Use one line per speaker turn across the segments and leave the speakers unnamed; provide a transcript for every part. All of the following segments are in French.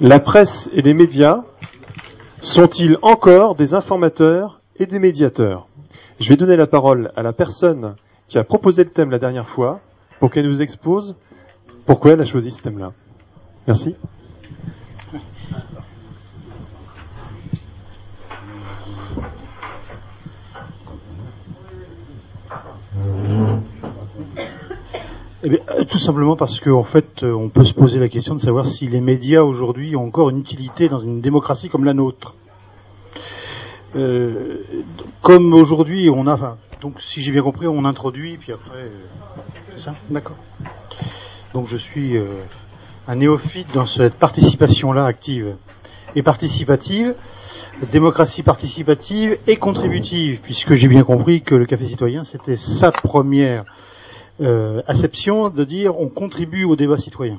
La presse et les médias sont-ils encore des informateurs et des médiateurs? Je vais donner la parole à la personne qui a proposé le thème la dernière fois pour qu'elle nous expose pourquoi elle a choisi ce thème-là. Merci.
Eh bien, euh, tout simplement parce qu'en fait, euh, on peut se poser la question de savoir si les médias aujourd'hui ont encore une utilité dans une démocratie comme la nôtre. Euh, comme aujourd'hui, on a, enfin, donc si j'ai bien compris, on introduit, puis après, euh, ça, d'accord. Donc je suis euh, un néophyte dans cette participation-là active et participative, démocratie participative et contributive, puisque j'ai bien compris que le café citoyen, c'était sa première euh, acception de dire on contribue au débat citoyen.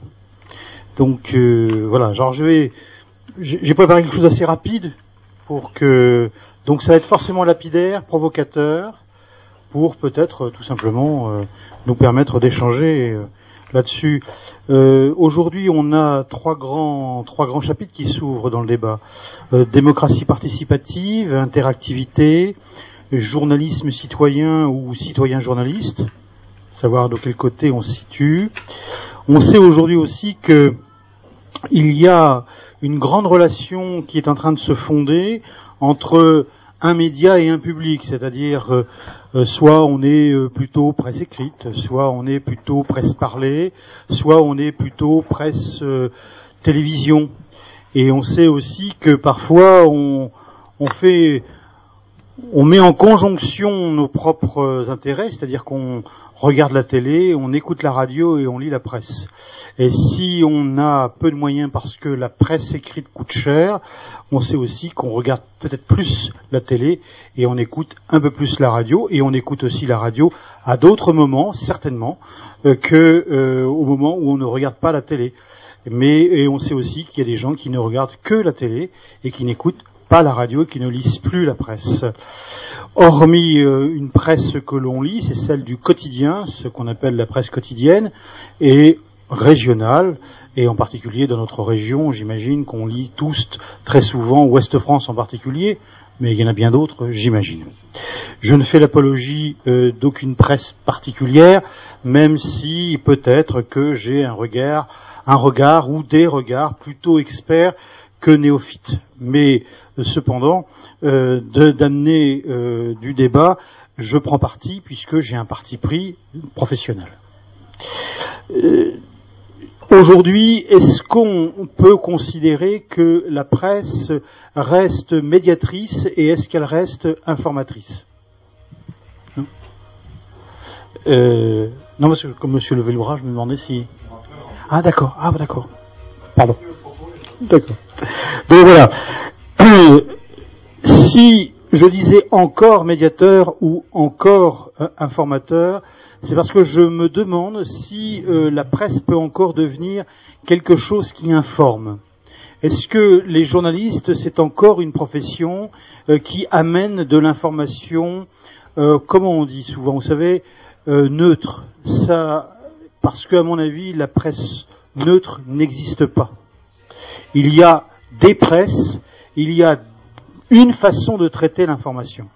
Donc euh, voilà, genre je vais, j'ai préparé quelque chose d'assez rapide pour que, donc ça va être forcément lapidaire, provocateur, pour peut-être tout simplement euh, nous permettre d'échanger euh, là-dessus. Euh, Aujourd'hui, on a trois grands, trois grands chapitres qui s'ouvrent dans le débat Euh, démocratie participative, interactivité, journalisme citoyen ou citoyen journaliste savoir de quel côté on se situe. On sait aujourd'hui aussi que il y a une grande relation qui est en train de se fonder entre un média et un public, c'est-à-dire euh, euh, soit on est euh, plutôt presse écrite, soit on est plutôt presse parlée, soit on est plutôt presse télévision. Et on sait aussi que parfois on met en conjonction nos propres intérêts, c'est-à-dire qu'on regarde la télé, on écoute la radio et on lit la presse. Et si on a peu de moyens parce que la presse écrite coûte cher, on sait aussi qu'on regarde peut-être plus la télé et on écoute un peu plus la radio et on écoute aussi la radio à d'autres moments, certainement, euh, que euh, moment où on ne regarde pas la télé. Mais on sait aussi qu'il y a des gens qui ne regardent que la télé et qui n'écoutent pas la radio, qui ne lisent plus la presse. Hormis euh, une presse que l'on lit, c'est celle du quotidien, ce qu'on appelle la presse quotidienne, et régionale, et en particulier dans notre région, j'imagine qu'on lit tous très souvent, Ouest-France en particulier, mais il y en a bien d'autres, j'imagine. Je ne fais l'apologie euh, d'aucune presse particulière, même si peut-être que j'ai un regard, un regard ou des regards plutôt experts que néophytes. Mais cependant, euh, d'amener euh, du débat, je prends parti puisque j'ai un parti pris professionnel. Euh, Aujourd'hui, est-ce qu'on peut considérer que la presse reste médiatrice et est-ce qu'elle reste informatrice? Non Euh, Non, parce que comme Monsieur Levelbras, je me demandais si. Ah d'accord, ah d'accord. Pardon. D'accord. Donc voilà. Euh, si je disais encore médiateur ou encore euh, informateur, c'est parce que je me demande si euh, la presse peut encore devenir quelque chose qui informe. Est-ce que les journalistes, c'est encore une profession qui amène de l'information, comment on dit souvent, vous savez, neutre? Ça, parce qu'à mon avis, la presse neutre n'existe pas. Il y a des presses, il y a une façon de traiter l'information.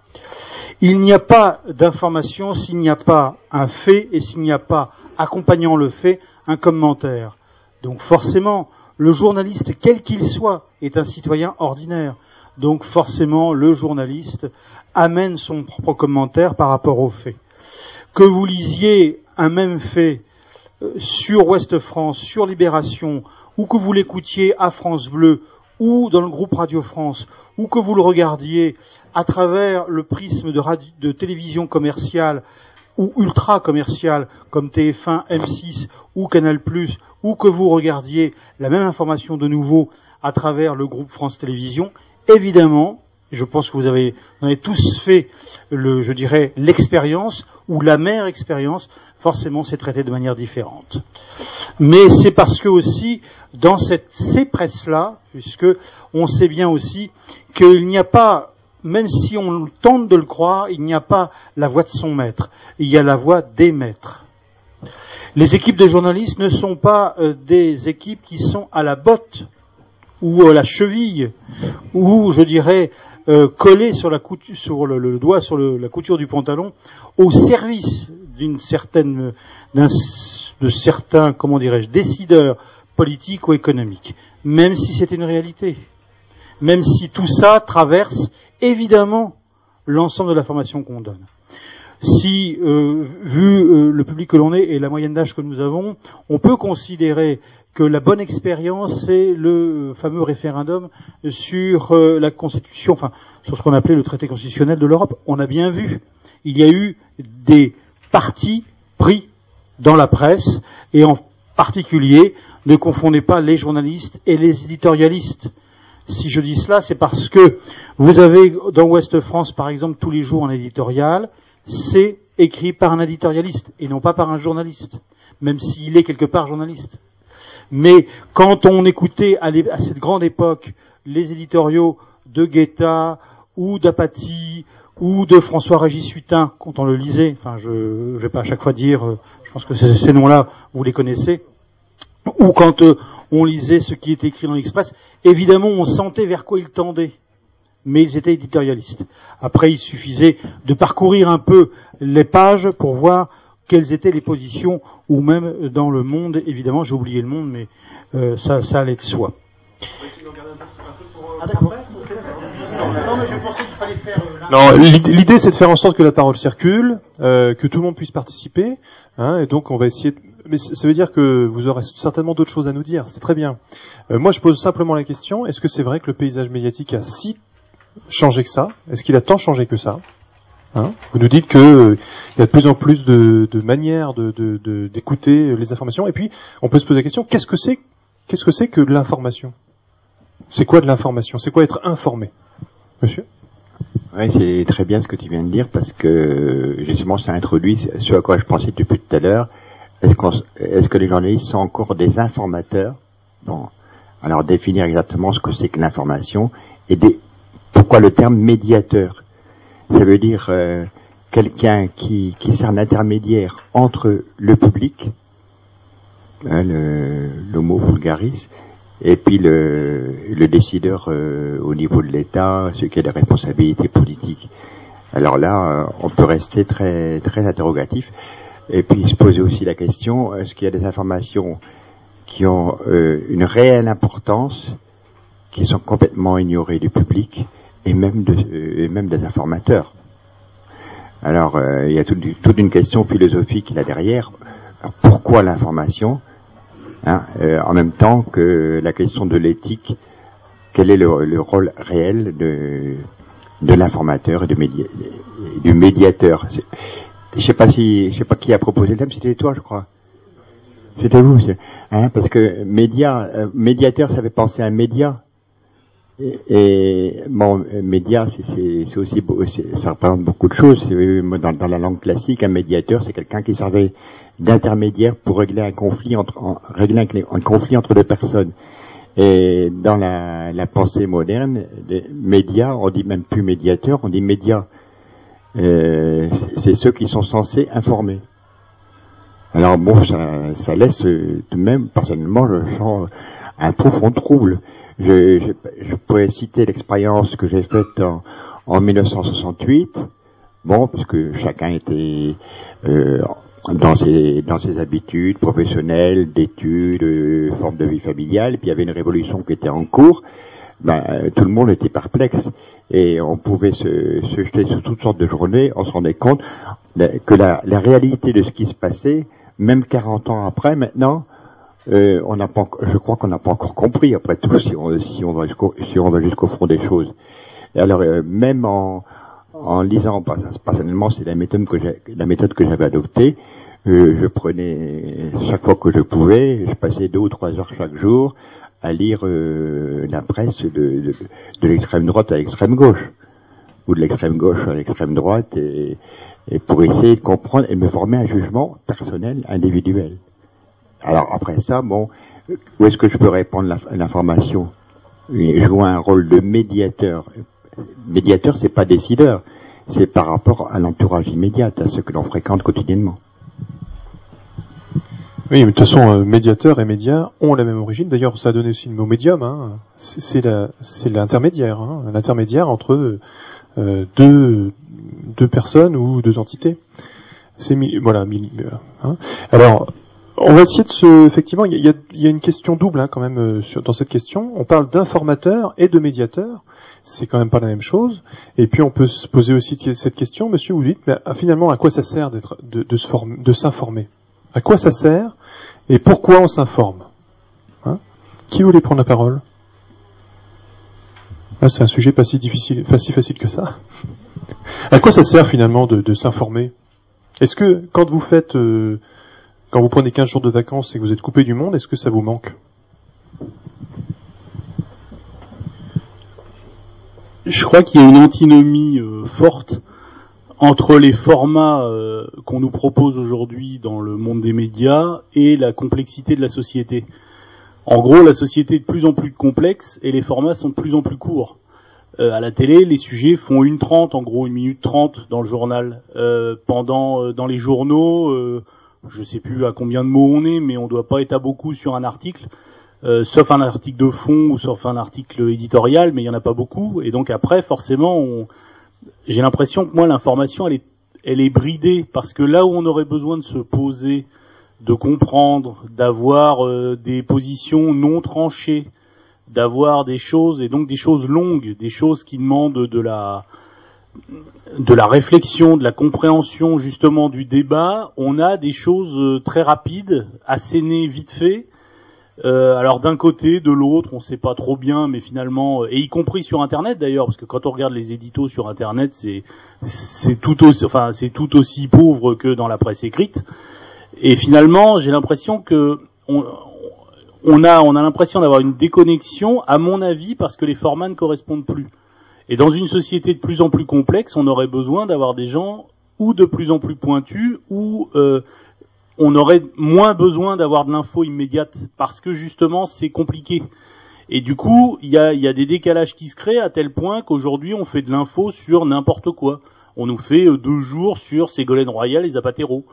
Il n'y a pas d'information s'il n'y a pas un fait et s'il n'y a pas, accompagnant le fait, un commentaire. Donc forcément, le journaliste, quel qu'il soit, est un citoyen ordinaire. Donc forcément, le journaliste amène son propre commentaire par rapport aux faits. Que vous lisiez un même fait euh, sur Ouest France, sur Libération, ou que vous l'écoutiez à France Bleu, ou dans le groupe Radio France, ou que vous le regardiez à travers le prisme de, télévision commerciale ou ultra commerciale comme TF1, M6 ou Canal+, ou que vous regardiez la même information de nouveau à travers le groupe France Télévisions, évidemment, je pense que vous avez, avez tous fait je dirais, l'expérience ou la mère expérience, forcément c'est traité de manière différente. Mais c'est parce que aussi, dans cette, ces presses-là, puisque on sait bien aussi qu'il n'y a pas, même si on tente de le croire, il n'y a pas la voix de son maître, il y a la voix des maîtres. Les équipes de journalistes ne sont pas euh, des équipes qui sont à la botte ou à la cheville, ou je dirais euh, collé sur, la couture, sur le, doigt sur la couture du pantalon, au service d'une certaine, de certains, comment dirais-je, décideurs politiques ou économiques, même si c'est une réalité, même si tout ça traverse évidemment l'ensemble de la formation qu'on donne si, euh, vu euh, le public que l'on est et la moyenne d'âge que nous avons, on peut considérer que la bonne expérience, c'est le fameux référendum sur euh, la Constitution, enfin sur ce qu'on appelait le traité constitutionnel de l'Europe. On a bien vu, il y a eu des partis pris dans la presse, et en particulier, ne confondez pas les journalistes et les éditorialistes. Si je dis cela, c'est parce que vous avez dans Ouest France, par exemple, tous les jours un éditorial, c'est écrit par un éditorialiste et non pas par un journaliste, même s'il est quelque part journaliste. Mais quand on écoutait à, cette grande époque les éditoriaux de Guetta ou d'Apathy ou de François-Régis Hutin, quand on le lisait, enfin je ne vais pas à chaque fois dire, euh, je pense que ces, noms-là, vous les connaissez, ou quand euh, on lisait ce qui était écrit dans l'Express, évidemment on sentait vers quoi il tendait mais ils étaient éditorialistes. Après, il suffisait de parcourir un peu les pages pour voir quelles étaient les positions, ou même dans le monde, évidemment, j'ai oublié le monde, mais euh, ça, ça allait de soi.
Non, l'idée c'est de faire en sorte que la parole circule, euh, que tout le monde puisse participer, hein, et donc on va essayer. De... Mais ça veut dire que vous aurez certainement d'autres choses à nous dire. C'est très bien. Euh, moi, je pose simplement la question est-ce que c'est vrai que le paysage médiatique a si changé que ça? Est-ce qu'il a tant changé que ça? Hein? Vous nous dites qu'il euh, y a de plus en plus de, manières d'écouter les informations. Et puis, on peut se poser la question qu'est-ce que c'est Qu'est-ce que c'est que de l'information? C'est quoi de l'information? C'est quoi être informé, Monsieur?
Oui, c'est très bien ce que tu viens de dire parce que justement ça introduit ce à quoi je pensais depuis tout à l'heure. Est-ce, est que les journalistes sont encore des informateurs? Bon, alors définir exactement ce que c'est que l'information et des, pourquoi le terme médiateur? Ça veut dire euh, quelqu'un qui, qui sert d'intermédiaire entre le public, hein, l'homo vulgaris, et puis le, le décideur euh, au niveau de l'État, ceux qui a des responsabilités politiques. Alors là, euh, on peut rester très très interrogatif, et puis se poser aussi la question est-ce qu'il y a des informations qui ont une réelle importance, qui sont complètement ignorées du public, et même, de, et même des informateurs. Alors, euh, il y a toute, une question philosophique là derrière. pourquoi l'information hein, euh, En même temps que la question de l'éthique, quel est le, rôle réel de, de l'informateur et du médiateur? Je sais pas si, je sais pas qui a proposé le thème. C'était toi, je crois. C'était vous, hein, parce que média, euh, médiateur, ça fait penser à un média. Et, bon, média, c'est aussi, ça représente beaucoup de choses. Dans, dans, la langue classique, un médiateur, c'est quelqu'un qui servait d'intermédiaire pour régler un conflit entre, régler un, conflit entre deux personnes. Et dans la, la pensée moderne, les médias, on dit même plus médiateur, on dit médias. Euh, c'est ceux qui sont censés informer. Alors bon, ça, ça laisse tout de même, personnellement, je sens un profond trouble je, je, pourrais citer l'expérience que j'ai faite en, en, 1968. Bon, parce que chacun était euh, dans ses dans ses habitudes professionnelles, d'études, euh, forme de vie familiale. Puis il y avait une révolution qui était en cours. Ben, tout le monde était perplexe et on pouvait se, se jeter sur toutes sortes de journées. On se rendait compte que la, la réalité de ce qui se passait, même 40 ans après, maintenant, euh, on n'a pas, je crois qu'on n'a pas encore compris après tout si on, si on va jusqu'au si on va jusqu'au fond des choses. Et alors euh, même en, en lisant, personnellement c'est la méthode que la méthode que j'avais adoptée. Euh, je prenais chaque fois que je pouvais, je passais deux ou trois heures chaque jour à lire la presse de, de, de l'extrême droite à l'extrême gauche ou de l'extrême gauche à l'extrême droite et, et pour essayer de comprendre et me former un jugement personnel individuel. Alors après ça, bon, où est-ce que je peux répondre l'information? Jouer un rôle de médiateur. Médiateur, c'est pas décideur, c'est par rapport à l'entourage immédiat, à ce que l'on fréquente quotidiennement.
Oui, mais de toute façon, euh, médiateur et média ont la même origine. D'ailleurs, ça a donné aussi le mot médium. Hein. C'est l'intermédiaire, hein, l'intermédiaire entre euh, deux, deux personnes ou deux entités. C'est voilà. Hein. Alors, on va essayer de se. Effectivement, il y a, y a, une question double hein, quand même euh, sur, dans cette question. On parle d'informateur et de médiateur. C'est quand même pas la même chose. Et puis on peut se poser aussi cette question, Monsieur, vous dites, mais ah, finalement, à quoi ça sert d'être, de, de, s'informer? À quoi ça sert et pourquoi on s'informe? Hein? Qui voulait prendre la parole? Ah, C'est un sujet pas si difficile, pas si facile que ça. À quoi ça sert finalement de, de s'informer? Est-ce que quand vous faites euh, quand vous prenez 15 jours de vacances et que vous êtes coupé du monde, est-ce que ça vous manque
Je crois qu'il y a une antinomie euh, forte entre les formats euh, qu'on nous propose aujourd'hui dans le monde des médias et la complexité de la société. En gros, la société est de plus en plus complexe et les formats sont de plus en plus courts. Euh, à la télé, les sujets font une trente, en gros une minute trente dans le journal. pendant dans les journaux, je sais plus à combien de mots on est, mais on doit pas être à beaucoup sur un article, euh, sauf un article de fond ou sauf un article éditorial, mais il y en a pas beaucoup. Et donc après, forcément, j'ai l'impression que moi l'information elle est, elle est bridée parce que là où on aurait besoin de se poser, de comprendre, d'avoir euh, des positions non tranchées, d'avoir des choses et donc des choses longues, des choses qui demandent de la de la réflexion, de la compréhension justement du débat, on a des choses euh, très rapides, assénées vite fait. Euh, alors d'un côté, de l'autre, on sait pas trop bien, mais finalement, euh, et y compris sur Internet d'ailleurs, parce que quand on regarde les éditos sur Internet, c'est tout aussi, pauvre que dans la presse écrite. Et finalement, j'ai l'impression que on, on a on a l'impression d'avoir une déconnexion, à mon avis, parce que les formats ne correspondent plus. Et dans une société de plus en plus complexe, on aurait besoin d'avoir des gens ou de plus en plus pointus, ou euh, on aurait moins besoin d'avoir de l'info immédiate, parce que justement c'est compliqué. Et du coup, il y a, des décalages qui se créent à tel point qu'aujourd'hui on fait de l'info sur n'importe quoi. On nous fait euh, deux jours sur Ségolène Royal et Zapatero.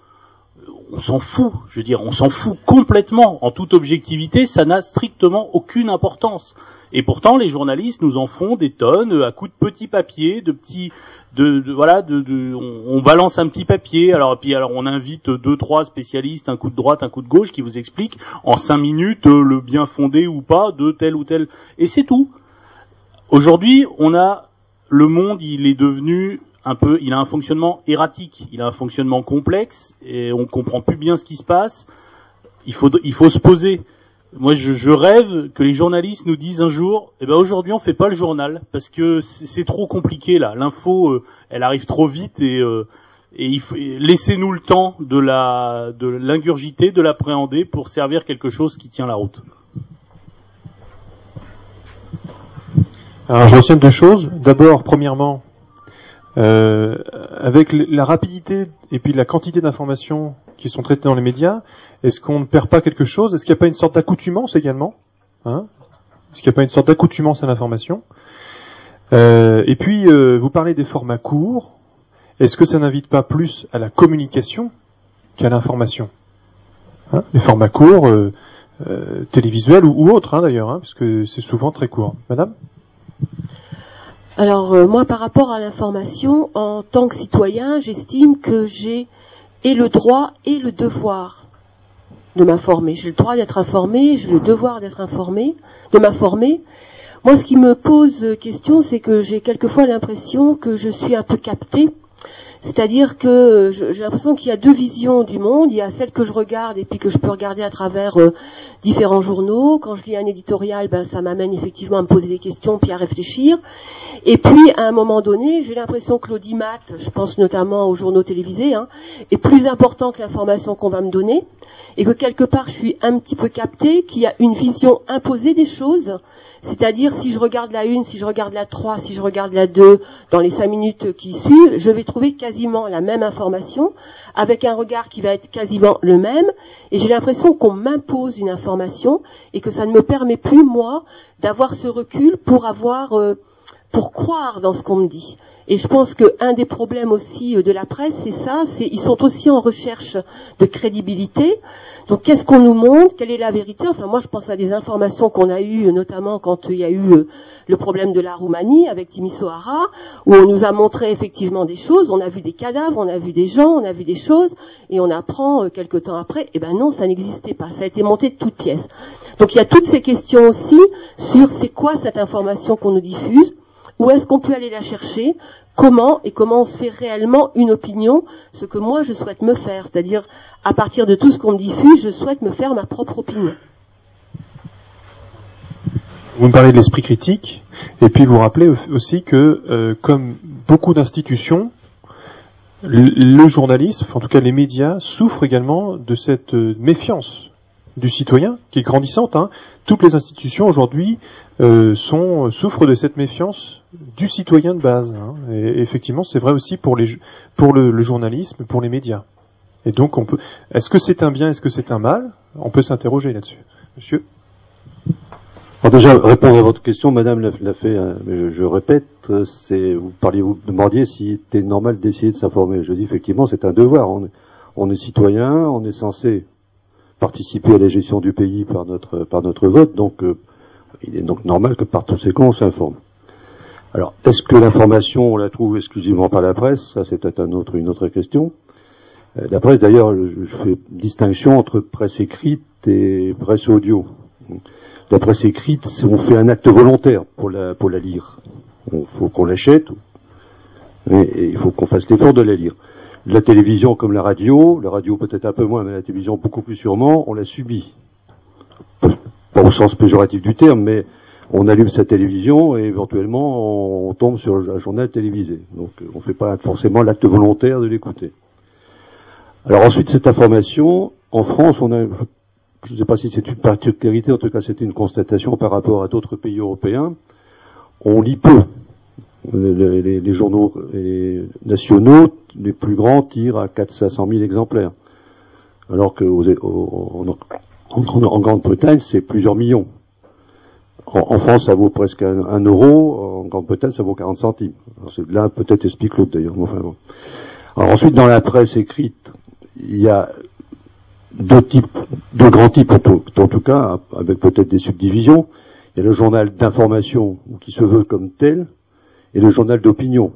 On s'en fout, je veux dire, on s'en fout complètement. En toute objectivité, ça n'a strictement aucune importance. Et pourtant, les journalistes nous en font des tonnes euh, à coups de petits papiers, de petits, de, voilà, de, de on, balance un petit papier. Alors puis alors on invite deux trois spécialistes, un coup de droite, un coup de gauche, qui vous expliquent en cinq minutes euh, le bien fondé ou pas de tel ou tel. Et c'est tout. Aujourd'hui, on a le monde, il est devenu un peu, il a un fonctionnement erratique, il a un fonctionnement complexe et on comprend plus bien ce qui se passe. Il faut, se poser. Moi, je, rêve que les journalistes nous disent un jour, eh ben aujourd'hui on fait pas le journal parce que c'est trop compliqué là. L'info, euh, elle arrive trop vite et, euh, laissez-nous le temps de la de l'ingurgiter, de l'appréhender pour servir quelque chose qui tient la route.
Alors, je retiens deux choses. D'abord, premièrement, euh, avec la rapidité et puis la quantité d'informations qui sont traitées dans les médias, est-ce qu'on ne perd pas quelque chose? Est-ce qu'il n'y a pas une sorte d'accoutumance également hein? Est-ce qu'il n'y a pas une sorte d'accoutumance à l'information? Euh, Et puis, euh, vous parlez des formats courts. Est-ce que ça n'invite pas plus à la communication qu'à l'information? Hein? Les formats courts, euh, télévisuels ou, autres hein, d'ailleurs, hein, parce que c'est souvent très court. Madame?
Alors moi, par rapport à l'information, en tant que citoyen, j'estime que j'ai et le droit et le devoir de m'informer. J'ai le droit d'être informé, j'ai le devoir d'être informé, de m'informer. Moi, ce qui me pose question, c'est que j'ai quelquefois l'impression que je suis un peu captée c'est-à-dire que j'ai l'impression qu'il y a deux visions du monde. Il y a celle que je regarde et puis que je peux regarder à travers euh, différents journaux. Quand je lis un éditorial, ben, ça m'amène effectivement à me poser des questions puis à réfléchir. Et puis, à un moment donné, j'ai l'impression que l'audimat, je pense notamment aux journaux télévisés, hein, est plus important que l'information qu'on va me donner. Et que quelque part, je suis un petit peu captée, qu'il y a une vision imposée des choses c'est-à-dire, si je regarde la une, si je regarde la 3, si je regarde la 2, dans les 5 minutes qui suivent, je vais trouver quasiment la même information, avec un regard qui va être quasiment le même, et j'ai l'impression qu'on m'impose une information, et que ça ne me permet plus, moi, d'avoir ce recul pour avoir, euh, pour croire dans ce qu'on me dit. Et je pense qu'un des problèmes aussi euh, de la presse, c'est ça, c'est ils sont aussi en recherche de crédibilité. Donc qu'est-ce qu'on nous montre? Quelle est la vérité? Enfin moi je pense à des informations qu'on a eues, notamment quand il y a eu euh, le problème de la Roumanie avec Timisoara, où on nous a montré effectivement des choses, on a vu des cadavres, on a vu des gens, on a vu des choses, et on apprend euh, quelque temps après, eh ben non, ça n'existait pas, ça a été monté de toutes pièces. Donc il y a toutes ces questions aussi sur c'est quoi cette information qu'on nous diffuse où est-ce qu'on peut aller la chercher? Comment et comment on se fait réellement une opinion? Ce que moi je souhaite me faire, c'est-à-dire à partir de tout ce qu'on me diffuse, je souhaite me faire ma propre opinion.
Vous me parlez de l'esprit critique, et puis vous rappelez aussi que, euh, comme beaucoup d'institutions, le, journalisme, en tout cas les médias, souffrent également de cette euh, méfiance du citoyen qui est grandissante. Hein. Toutes les institutions aujourd'hui euh, sont souffrent de cette méfiance du citoyen de base. Hein. Et effectivement, c'est vrai aussi pour le, journalisme, pour les médias. Et donc, on peut. Est-ce que c'est un bien Est-ce que c'est un mal? On peut s'interroger là-dessus, Monsieur?
Déjà, répondre à votre question, Madame l'a fait, mais je, répète, c'est vous parliez, vous demandiez si c'était normal d'essayer de s'informer. Je dis effectivement, c'est un devoir. On, est citoyen, on est censé participer à la gestion du pays par notre par notre vote, donc euh, il est donc normal que par tous ces cons on s'informe. Alors, est-ce que l'information on la trouve exclusivement par la presse? Ça, c'est peut-être un autre, une autre question. Euh, la presse, d'ailleurs, je fais distinction entre presse écrite et presse audio. La presse écrite, on fait un acte volontaire pour la pour la lire. Il faut qu'on l'achète et il faut qu'on fasse l'effort de la lire la télévision comme la radio, la radio peut-être un peu moins, mais la télévision beaucoup plus sûrement, on l'a subi. Pas au sens péjoratif du terme, mais on allume sa télévision et éventuellement on tombe sur un journal télévisé. Donc on ne fait pas forcément l'acte volontaire de l'écouter. Alors ensuite, cette information, en France, on a, je ne sais pas si c'est une particularité, en tout cas c'était une constatation par rapport à d'autres pays européens, on lit peu les, les, journaux nationaux, les plus grands, tirent à 400 000 exemplaires. Alors que en, Grande-Bretagne, c'est plusieurs millions. En, France, ça vaut presque un, euro. En Grande-Bretagne, ça vaut 40 centimes. Là, peut-être explique l'autre d'ailleurs. Alors ensuite, dans la presse écrite, il y a deux types, deux grands types en en tout cas, avec peut-être des subdivisions. Il y a le journal d'information qui se veut comme tel, et le journal d'opinion.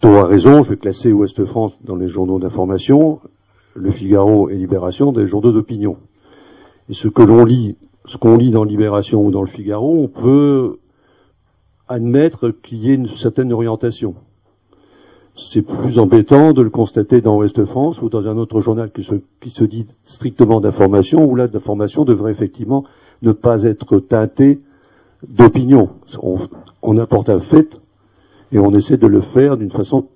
Tu as raison, je vais classer Ouest France dans les journaux d'information, Le Figaro et Libération dans les journaux d'opinion. Et ce que l'on lit, ce qu'on lit dans Libération ou dans le Figaro, on peut admettre qu'il y ait une certaine orientation. C'est plus embêtant de le constater dans Ouest France ou dans un autre journal qui se, qui se dit strictement d'information, où là, l'information devrait effectivement ne pas être teintée d'opinion. On, apporte un fait et on essaie de le faire d'une façon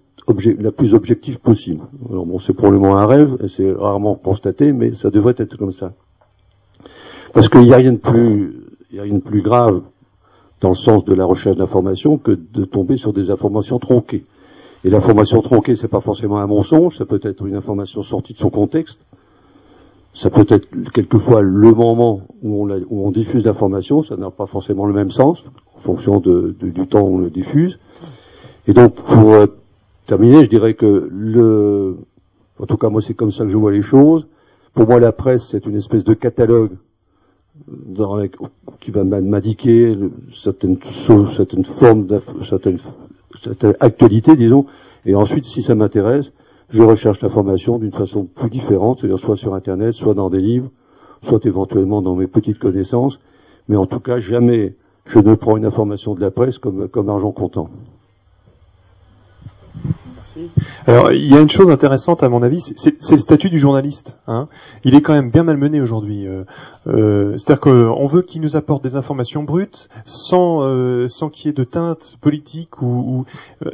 la plus objective possible. Alors bon, c'est probablement un rêve, et c'est rarement constaté, mais ça devrait être comme ça. Parce qu'il n'y a rien de plus, y a rien de plus grave dans le sens de la recherche d'information que de tomber sur des informations tronquées. Et l'information tronquée, c'est pas forcément un mensonge, ça peut être une information sortie de son contexte, ça peut être quelquefois le moment où on, diffuse l'information, ça n'a pas forcément le même sens en fonction du temps où on le diffuse. Et donc, pour euh, terminer, je dirais que le, en tout cas moi c'est comme ça que je vois les choses. Pour moi, la presse c'est une espèce de catalogue dans, qui va m'indiquer certaines, certaines formes, certaines, certaines actualités, disons. Et ensuite, si ça m'intéresse, je recherche l'information d'une façon plus différente, c'est-à-dire soit sur Internet, soit dans des livres, soit éventuellement dans mes petites connaissances, mais en tout cas, jamais je ne prends une information de la presse comme, comme argent comptant.
Alors, il y a une chose intéressante à mon avis, c'est le statut du journaliste. Hein. Il est quand même bien malmené aujourd'hui. Euh, euh, C'est-à-dire qu'on veut qu'il nous apporte des informations brutes, sans euh, sans qu'il y ait de teinte politique ou, ou,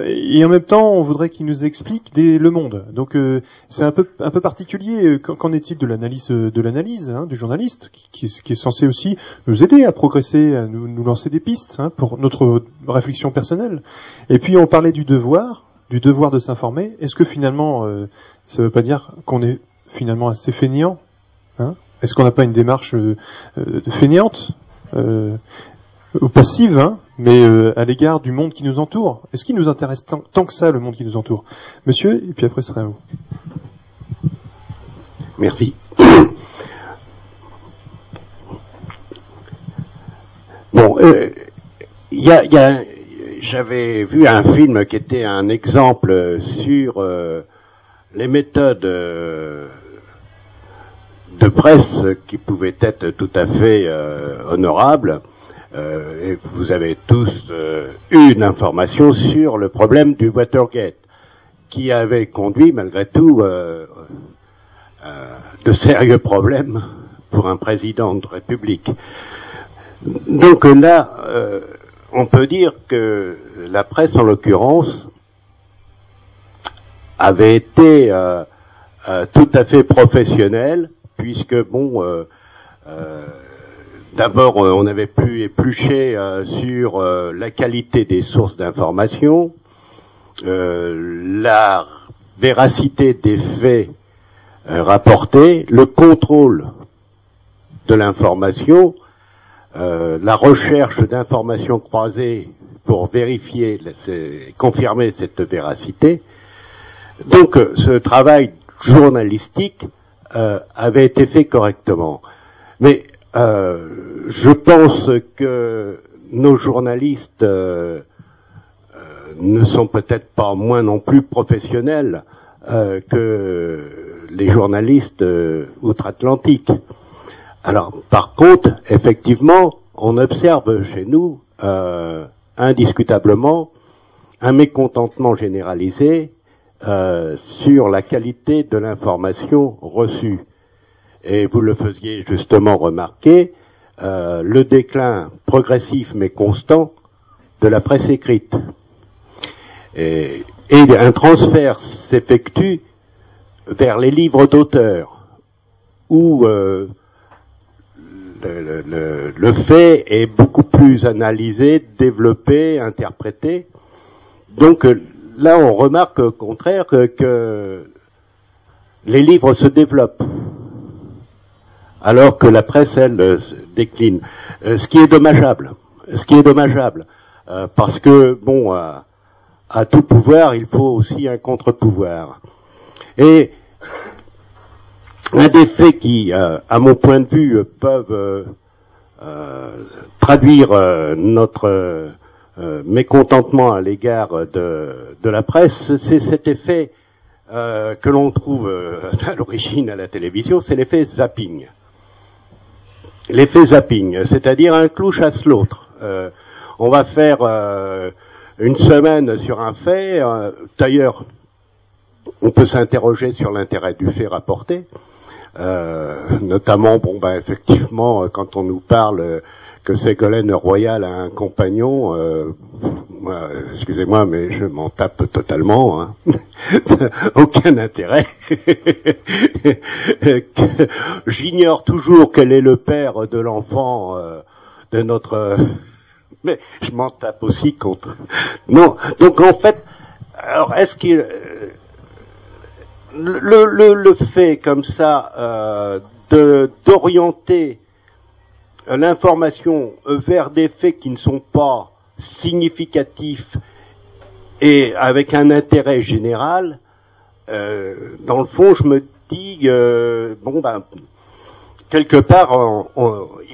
et en même temps, on voudrait qu'il nous explique des, le monde. Donc, euh, c'est un peu un peu particulier. Qu'en est-il de l'analyse de l'analyse hein, du journaliste, qui, qui, est, qui, est, censé aussi nous aider à progresser, à nous, nous lancer des pistes hein, pour notre réflexion personnelle. Et puis, on parlait du devoir du devoir de s'informer, est-ce que finalement, euh, ça ne veut pas dire qu'on est finalement assez fainéant hein? Est-ce qu'on n'a pas une démarche euh, de fainéante euh, ou passive, hein, mais euh, à l'égard du monde qui nous entoure. Est-ce qu'il nous intéresse tant, que ça, le monde qui nous entoure? Monsieur, et puis après, ce sera à vous.
Merci. Bon, euh, il y a- j'avais vu un film qui était un exemple sur euh, les méthodes euh, de presse qui pouvaient être tout à fait euh, honorables. Euh, et vous avez tous eu une information sur le problème du Watergate, qui avait conduit malgré tout de sérieux problèmes pour un président de République. Donc là, euh, on peut dire que la presse, en l'occurrence, avait été euh, euh, tout à fait professionnelle, puisque bon, euh, d'abord on avait pu éplucher sur la qualité des sources d'information, la véracité des faits rapportés, le contrôle de l'information, euh, la recherche d'informations croisées pour vérifier, c'est- confirmer cette véracité. Donc euh, ce travail journalistique euh, avait été fait correctement. Mais je pense que nos journalistes ne sont peut-être pas moins non plus professionnels que les journalistes outre-Atlantique. Alors, par contre, effectivement, on observe chez nous euh, indiscutablement un mécontentement généralisé euh, sur la qualité de l'information reçue. Et vous le faisiez justement remarquer, euh, le déclin progressif mais constant de la presse écrite. Et, un transfert s'effectue vers les livres d'auteurs, où le, le- le- fait est beaucoup plus analysé, développé, interprété. Donc euh, là, on remarque au contraire que, que les livres se développent, alors que la presse, elle, euh, décline. Euh, ce qui est dommageable, ce qui est dommageable, parce que bon, à, à tout pouvoir, il faut aussi un contre-pouvoir. Et un des faits qui, euh, à mon point de vue, peuvent euh, euh, traduire notre mécontentement à l'égard de, de la presse, c'est cet effet que l'on trouve à l'origine à la télévision, c'est l'effet zapping. L'effet zapping, c'est-à-dire un clou chasse l'autre. On va faire une semaine sur un fait, d'ailleurs, on peut s'interroger sur l'intérêt du fait rapporté. Euh, notamment, bon, bah, effectivement, euh, quand on nous parle euh, que Ségolène Royal a un compagnon, moi, excusez-moi, mais je m'en tape totalement. Hein. Aucun intérêt. J'ignore toujours quel est le père de l'enfant de notre. mais je m'en tape aussi contre. Non, donc en fait, alors est-ce qu'il le, le, le fait comme ça euh, d'orienter l'information vers des faits qui ne sont pas significatifs et avec un intérêt général, euh, dans le fond, je me dis, euh, bon ben, quelque part,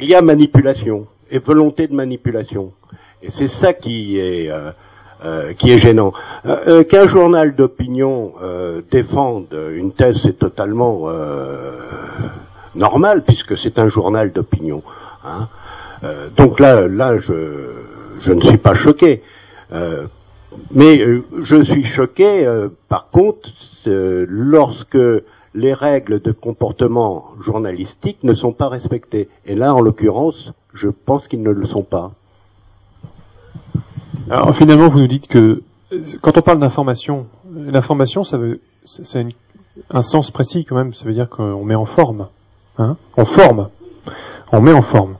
il y a manipulation et volonté de manipulation, et c'est ça qui est euh, euh, qui est gênant. Euh, euh, Qu'un journal d'opinion euh, défende une thèse, c'est totalement normal puisque c'est un journal d'opinion. hein. Donc là, là, je, je ne suis pas choqué. Mais je suis choqué, par contre, lorsque les règles de comportement journalistique ne sont pas respectées. Et là, en l'occurrence, je pense qu'ils ne le sont pas.
Alors finalement, vous nous dites que euh, quand on parle d'information, l'information, ça veut, un sens précis quand même. Ça veut dire qu'on met en forme, hein on forme, on met en forme.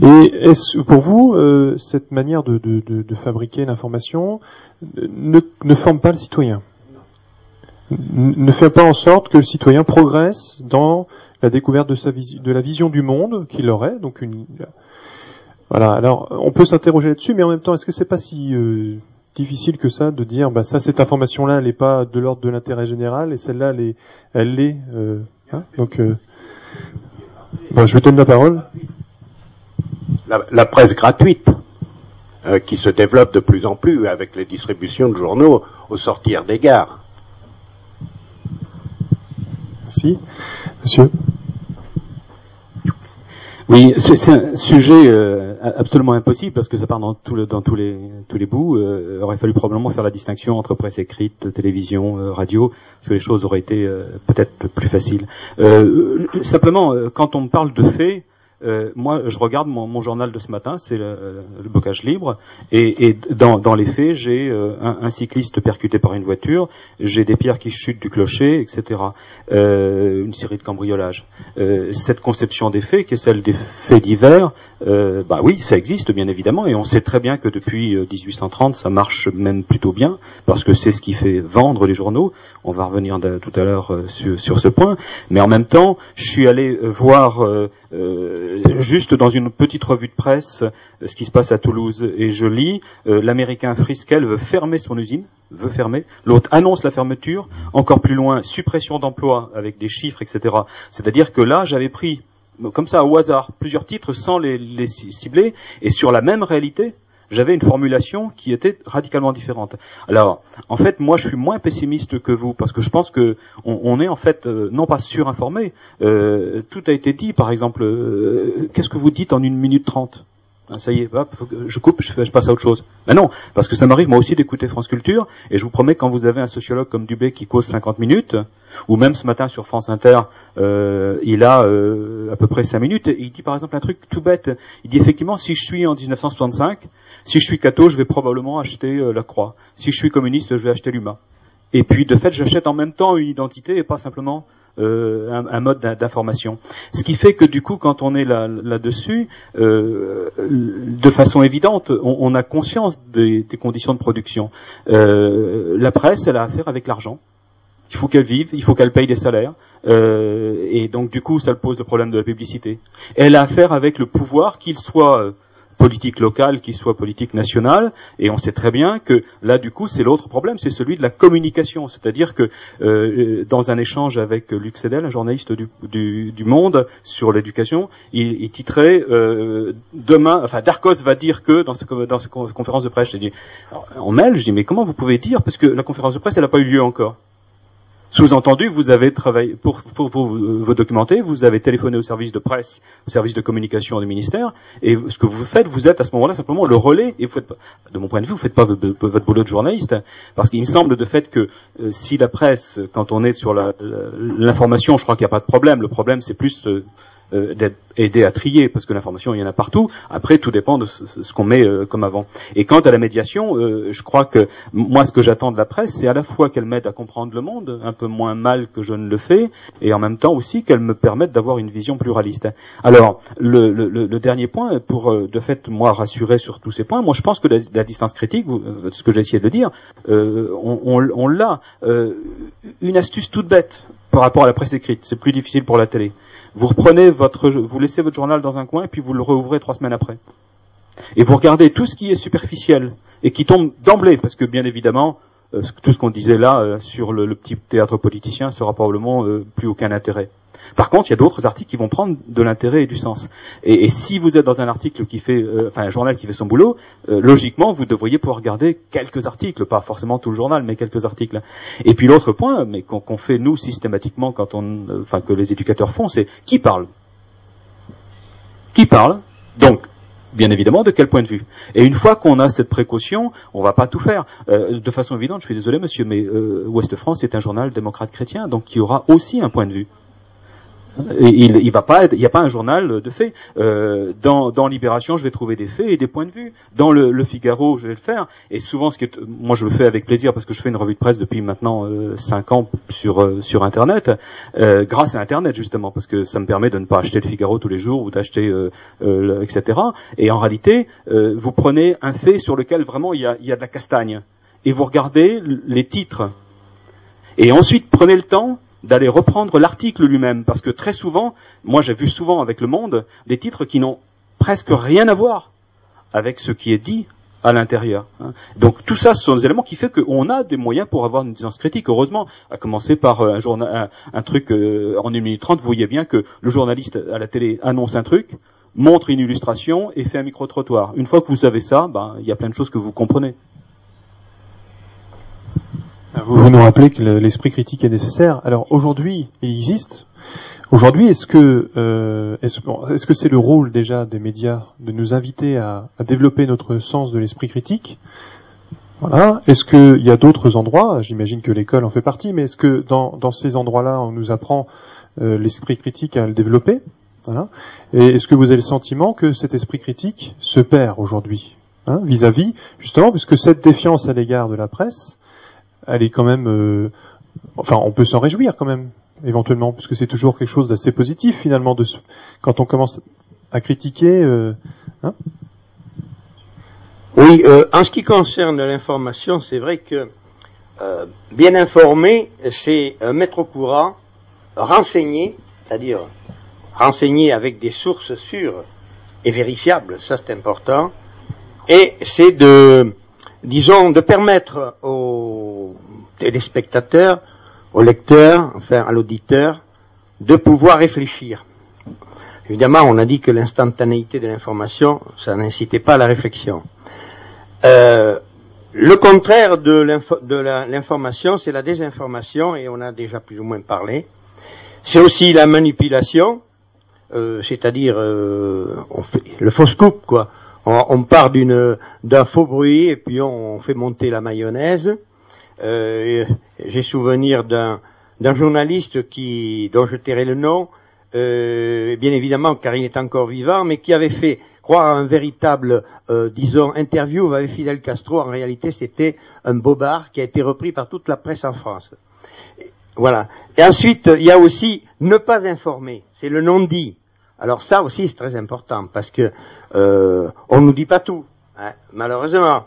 Et est-ce pour vous euh, cette manière de, de, de, de fabriquer l'information ne, ne forme pas le citoyen? Ne fait pas en sorte que le citoyen progresse dans la découverte de, sa de la vision du monde qu'il aurait, donc une, Voilà. Alors, on peut s'interroger là-dessus, mais en même temps, est-ce que c'est pas si euh, difficile que ça de dire, bah ça, cette information-là, elle n'est pas de l'ordre de l'intérêt général, et celle-là, elle est, elle l'est. euh, hein Donc, euh, bon, je vous donne la parole.
La, la presse gratuite, euh, qui se développe de plus en plus avec les distributions de journaux au sortir des gares.
Merci, monsieur.
Oui, c'est un sujet euh, absolument impossible parce que ça part dans, tout le- dans tous, les, tous les bouts. Euh, il aurait fallu probablement faire la distinction entre presse écrite, télévision, euh, radio, parce que les choses auraient été euh, peut-être plus faciles. Euh, euh, simplement, euh, quand on parle de faits, euh, moi, je regarde mon, mon journal de ce matin, c'est le, le bocage libre, et, et dans, dans les faits, j'ai euh, un, un cycliste percuté par une voiture, j'ai des pierres qui chutent du clocher, etc. Euh, une série de cambriolages. Euh, cette conception des faits, qui est celle des faits divers, euh, bah oui, ça existe bien évidemment, et on sait très bien que depuis euh, 1830, ça marche même plutôt bien, parce que c'est ce qui fait vendre les journaux. On va revenir de- tout à l'heure euh, sur, sur ce point. Mais en même temps, je suis allé euh, voir euh, euh, juste dans une petite revue de presse euh, ce qui se passe à Toulouse, et je lis euh, l'américain Friskel veut fermer son usine, veut fermer. L'autre annonce la fermeture. Encore plus loin, suppression d'emplois avec des chiffres, etc. C'est-à-dire que là, j'avais pris comme ça au hasard plusieurs titres sans les, les ci- cibler et sur la même réalité j'avais une formulation qui était radicalement différente. Alors, en fait, moi, je suis moins pessimiste que vous parce que je pense que on, est en fait euh, non pas surinformé. Euh, tout a été dit. Par exemple, euh, qu'est-ce que vous dites en une minute trente? Ah, ça y est, hop, je coupe, je, passe à autre chose. Ben non, parce que ça m'arrive moi aussi d'écouter France Culture, et je vous promets quand vous avez un sociologue comme Dubé qui cause 50 minutes, ou même ce matin sur France Inter, euh, il a euh, à peu près 5 minutes, et il dit par exemple un truc tout bête. Il dit effectivement, si je suis en 1965, si je suis catho, je vais probablement acheter euh, la croix. Si je suis communiste, je vais acheter l'UMA. Et puis de fait, j'achète en même temps une identité et pas simplement euh, un, un mode d'in- d'information. Ce qui fait que du coup, quand on est là- là-dessus, euh, de façon évidente, on, on a conscience des, des conditions de production. Euh, la presse, elle a affaire avec l'argent. Il faut qu'elle vive, il faut qu'elle paye des salaires, euh, et donc du coup, ça pose le problème de la publicité. Elle a affaire avec le pouvoir, qu'il soit euh, politique locale, qu'il soit politique nationale, et on sait très bien que là, du coup, c'est l'autre problème, c'est celui de la communication. C'est-à-dire que euh, dans un échange avec Luc Sedel, un journaliste du, du, Monde sur l'éducation, il, il titrait euh, demain, enfin Darcos va dire que dans, ce, dans cette conférence de presse, j'ai dit, en mail, je dis mais comment vous pouvez dire? Parce que la conférence de presse, elle n'a pas eu lieu encore. Sous-entendu, vous avez travaillé pour, pour, pour vous vous documenter, vous avez téléphoné au service de presse, au service de communication du ministère, et ce que vous faites, vous êtes à ce moment-là simplement le relais. Et vous faites, de mon point de vue, vous faites pas votre, boulot de journaliste, parce qu'il me semble de fait que euh, si la presse, quand on est sur l'information, je crois qu'il n'y a pas de problème. Le problème, c'est plus euh, euh, d'être aidé à trier, parce que l'information, il y en a partout. Après, tout dépend de ce, qu'on met euh, comme avant. Et quant à la médiation, euh, je crois que moi, ce que j'attends de la presse, c'est à la fois qu'elle m'aide à comprendre le monde, un peu moins mal que je ne le fais, et en même temps aussi qu'elle me permette d'avoir une vision pluraliste. Alors, le, le- le- dernier point, pour euh, de fait, moi, rassurer sur tous ces points, moi, je pense que la, la distance critique, euh, ce que j'ai essayé de dire, euh, on, on- on l'a. Une astuce toute bête par rapport à la presse écrite, c'est plus difficile pour la télé. Vous reprenez votre, vous laissez votre journal dans un coin et puis vous le réouvrez trois semaines après. Et vous regardez tout ce qui est superficiel et qui tombe d'emblée, parce que bien évidemment, euh, tout ce qu'on disait là euh, sur le, le petit théâtre politicien sera probablement euh, plus aucun intérêt. Par contre, il y a d'autres articles qui vont prendre de l'intérêt et du sens. Et, si vous êtes dans un article qui fait, euh, enfin un journal qui fait son boulot, euh, logiquement, vous devriez pouvoir regarder quelques articles, pas forcément tout le journal, mais quelques articles. Et puis l'autre point, mais qu'on fait nous systématiquement quand on, euh, enfin que les éducateurs font, c'est qui parle? Qui parle? Donc, bien évidemment, de quel point de vue? Et une fois qu'on a cette précaution, on va pas tout faire. De façon évidente, je suis désolé, monsieur, mais Ouest France est un journal démocrate chrétien, donc il aura aussi un point de vue. Il, il va pas, il n'y a pas un journal de faits. Euh, dans, dans Libération, je vais trouver des faits et des points de vue. Dans le, le Figaro, je vais le faire. Et souvent, ce qui est, moi, je le fais avec plaisir parce que je fais une revue de presse depuis maintenant euh, cinq ans sur euh, sur Internet, euh, grâce à Internet justement, parce que ça me permet de ne pas acheter le Figaro tous les jours ou d'acheter, euh, euh, etc. Et en réalité, vous prenez un fait sur lequel vraiment il y a, il y a de la castagne et vous regardez les titres. Et ensuite, prenez le temps d'aller reprendre l'article lui-même, parce que très souvent, moi j'ai vu souvent avec Le Monde des titres qui n'ont presque rien à voir avec ce qui est dit à l'intérieur. hein. Donc tout ça, ce sont des éléments qui fait qu'on a des moyens pour avoir une distance critique. Heureusement, à commencer par euh, un, truc euh, en 1 minute 30, vous voyez bien que le journaliste à la télé annonce un truc, montre une illustration et fait un micro-trottoir. Une fois que vous savez ça, ben, il y a plein de choses que vous comprenez.
Vous, vous nous rappelez que le- l'esprit critique est nécessaire. Alors aujourd'hui, il existe. Aujourd'hui, est-ce que euh, est-ce que c'est le rôle déjà des médias de nous inviter à, développer notre sens de l'esprit critique? Voilà. Est-ce qu'il y a d'autres endroits? J'imagine que l'école en fait partie, mais est-ce que dans, dans ces endroits-là, on nous apprend euh, l'esprit critique à le développer? Voilà. Et est-ce que vous avez le sentiment que cet esprit critique se perd aujourd'hui hein, vis-à-vis? Justement, puisque cette défiance à l'égard de la presse elle est quand même, euh, enfin, on peut s'en réjouir quand même, éventuellement, puisque c'est toujours quelque chose d'assez positif finalement de quand on commence à critiquer. euh, hein.
Oui, euh, en ce qui concerne l'information, c'est vrai que bien informer, c'est mettre au courant, renseigner, c'est-à-dire renseigner avec des sources sûres et vérifiables, ça c'est important, et c'est de, disons, de permettre aux téléspectateurs, aux lecteurs, enfin à l'auditeur, de pouvoir réfléchir. Évidemment, on a dit que l'instantanéité de l'information, ça n'incitait pas à la réflexion. Euh, le contraire de l'information, c'est la désinformation, et on a déjà plus ou moins parlé. C'est aussi la manipulation, euh, c'est-à-dire euh, le faux scoop, quoi. On, part d'un faux bruit et puis on, fait monter la mayonnaise. Euh, J'ai souvenir d'un d'un journaliste qui dont je tairai le nom, euh, bien évidemment car il est encore vivant, mais qui avait fait croire à un véritable, euh, disons, interview avec Fidel Castro. En réalité, c'était un bobard qui a été repris par toute la presse en France. Voilà. Et ensuite, il y a aussi ne pas informer. C'est le non-dit. Alors ça aussi, c'est très important parce que euh, on nous dit pas tout, hein, malheureusement.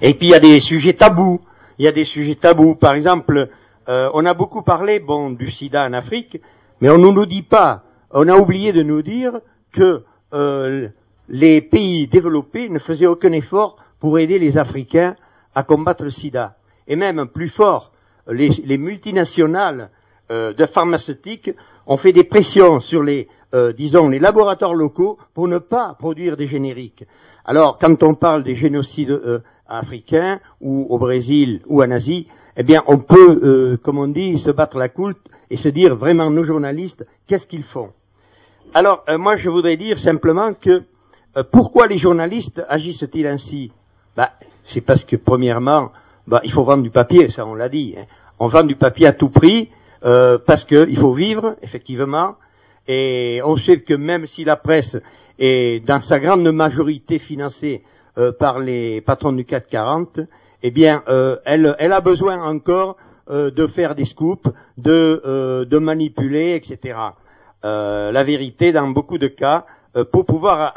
Et puis il y a des sujets tabous. Il y a des sujets tabous. Par exemple, euh, on a beaucoup parlé, du SIDA en Afrique, mais on ne nous dit pas. On a oublié de nous dire que euh, les pays développés ne faisaient aucun effort pour aider les Africains à combattre le SIDA. Et même plus fort, les, les multinationales euh, de pharmaceutiques ont fait des pressions sur les, disons, les laboratoires locaux pour ne pas produire des génériques. Alors, quand on parle des génocides africains ou au Brésil ou en Asie, eh bien, on peut, euh, comme on dit, se battre la coulpe et se dire vraiment nos journalistes, qu'est-ce qu'ils font Alors, euh, moi, je voudrais dire simplement que euh, pourquoi les journalistes agissent-ils ainsi? Bah, C'est parce que, premièrement, bah, il faut vendre du papier, ça on l'a dit. hein. On vend du papier à tout prix euh, parce qu'il faut vivre, effectivement. Et on sait que même si la presse est dans sa grande majorité financée euh, par les patrons du CAC 40, eh bien, euh, elle, a besoin encore euh, de faire des scoops, de, manipuler, etc. La vérité dans beaucoup de cas pour pouvoir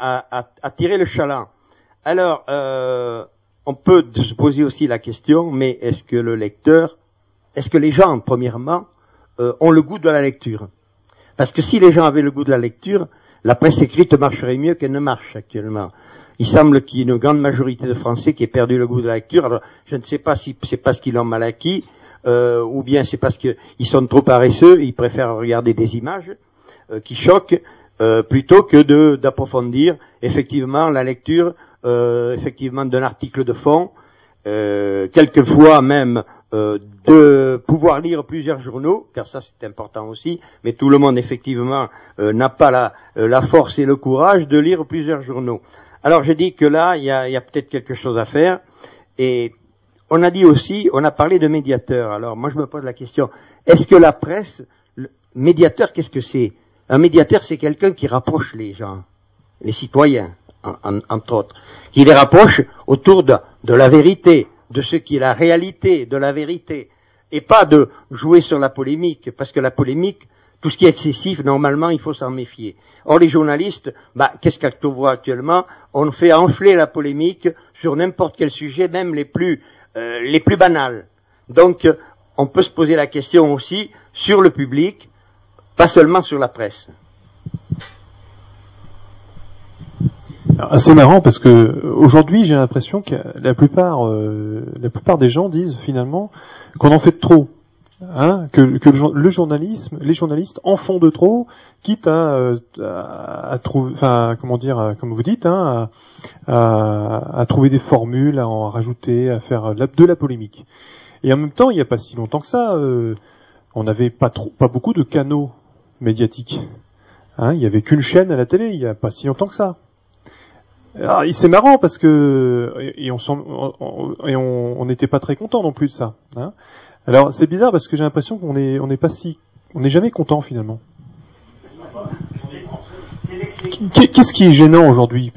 attirer le chaland. Alors, on peut se poser aussi la question, mais est-ce que le lecteur, est-ce que les gens, premièrement, ont le goût de la lecture? Parce que si les gens avaient le goût de la lecture, la presse écrite marcherait mieux qu'elle ne marche actuellement. Il semble qu'il y ait une grande majorité de Français qui aient perdu le goût de la lecture. Alors, je ne sais pas si c'est parce qu'ils l'ont mal acquis, euh, ou bien c'est parce qu'ils sont trop paresseux, ils préfèrent regarder des images euh, qui choquent, euh, plutôt que d'approfondir effectivement la lecture, euh, effectivement d'un article de fond, euh, quelquefois même euh, de pouvoir lire plusieurs journaux, car ça c'est important aussi, mais tout le monde effectivement n'a pas la, la force et le courage de lire plusieurs journaux. Alors je dis que là, il y a, peut-être quelque chose à faire, et on a dit aussi, on a parlé de médiateur. Alors moi je me pose la question, est-ce que la presse, médiateur, qu'est-ce que c'est? Un médiateur, c'est quelqu'un qui rapproche les gens, les citoyens, en- en- entre autres, qui les rapproche autour de la vérité, de ce qui est la réalité, de la vérité, et pas de jouer sur la polémique, parce que la polémique, tout ce qui est excessif, normalement, il faut s'en méfier. Or, les journalistes, bah, qu'est-ce qu'on voit actuellement? On fait enfler la polémique sur n'importe quel sujet, même les plus, euh, les plus banals. Donc, euh, on peut se poser la question aussi sur le public, pas seulement sur la presse.
Alors, C'est marrant parce que aujourd'hui j'ai l'impression que la plupart, euh, la plupart des gens disent finalement qu'on en fait trop, hein, que, le, jour- le journalisme, les journalistes en font de trop, quitte à, euh, à, trouver, enfin comment dire, comme vous dites, hein, à, trouver des formules, à en rajouter, à faire de la polémique. Et en même temps, il n'y a pas si longtemps que ça, euh, on n'avait pas trop, beaucoup de canaux médiatiques. Hein, il y avait qu'une chaîne à la télé, il n'y a pas si longtemps que ça. Et c'est marrant parce que et on n'était pas très content non plus de ça. hein. Alors c'est bizarre parce que j'ai l'impression qu'on est on n'est pas si on n'est jamais content finalement. Qu'est- Qu'est-ce qui est gênant aujourd'hui?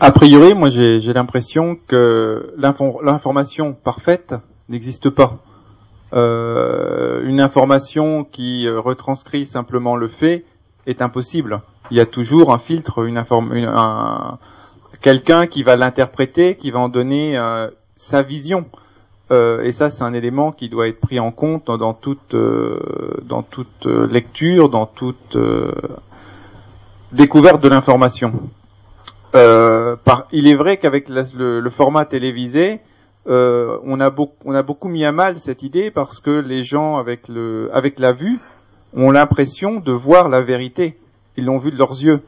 A priori, moi j'ai l'impression que l'info- l'information parfaite n'existe pas. Euh, une information qui euh, retranscrit simplement le fait est impossible. Il y a toujours un filtre, une inform un, quelqu'un qui va l'interpréter, qui va en donner euh, sa vision. Euh, et ça, c'est un élément qui doit être pris en compte dans, toute, euh, dans toute euh, lecture, dans toute euh, découverte de l'information. Euh, il est vrai qu'avec le, le format télévisé, on, a beaucoup, on a beaucoup mis à mal cette idée parce que les gens avec, le, avec la vue ont l'impression de voir la vérité. Ils l'ont vu de leurs yeux.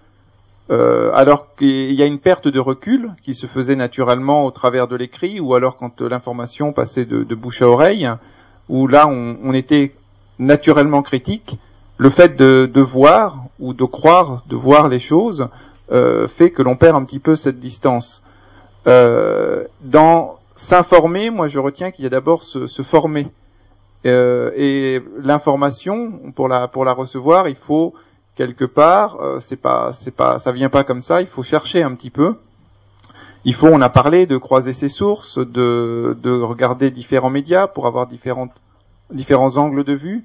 Euh, alors qu'il y a une perte de recul qui se faisait naturellement au travers de l'écrit ou alors quand euh, l'information passait de, bouche à oreille, où là on, était naturellement critique. Le fait de, voir ou de croire, de voir les choses, euh, fait que l'on perd un petit peu cette distance. Euh, dans s'informer, moi je retiens qu'il y a d'abord se, se former. Et l'information, pour la, pour la recevoir, il faut quelque part, euh, c'est pas, c'est pas, ça vient pas comme ça, il faut chercher un petit peu. Il faut, on a parlé de croiser ses sources, de, de regarder différents médias pour avoir différentes, différents angles de vue.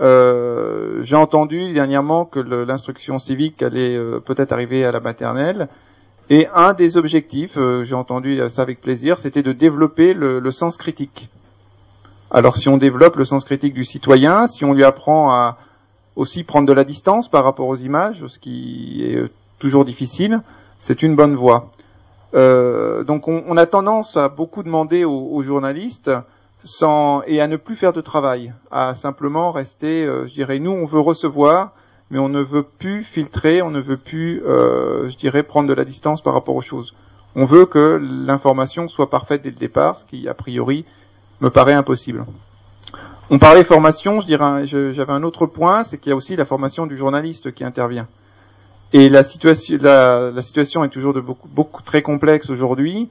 Euh, J'ai entendu dernièrement que l'instruction civique allait euh, peut-être arriver à la maternelle. Et un des objectifs, euh, j'ai entendu ça avec plaisir, c'était de développer le sens critique. Alors si on développe le sens critique du citoyen, si on lui apprend à aussi prendre de la distance par rapport aux images, ce qui est euh, toujours difficile, c'est une bonne voie. Euh, donc on, a tendance à beaucoup demander aux, journalistes sans, et à ne plus faire de travail, à simplement rester, euh, je dirais, nous on veut recevoir, mais on ne veut plus filtrer, on ne veut plus, je dirais, prendre de la distance par rapport aux choses. On veut que l'information soit parfaite dès le départ, ce qui a priori me paraît impossible. On parlait formation, je dirais, j'avais un autre point, c'est qu'il y a aussi la formation du journaliste qui intervient. Et la situation, est toujours beaucoup, beaucoup très complexe aujourd'hui,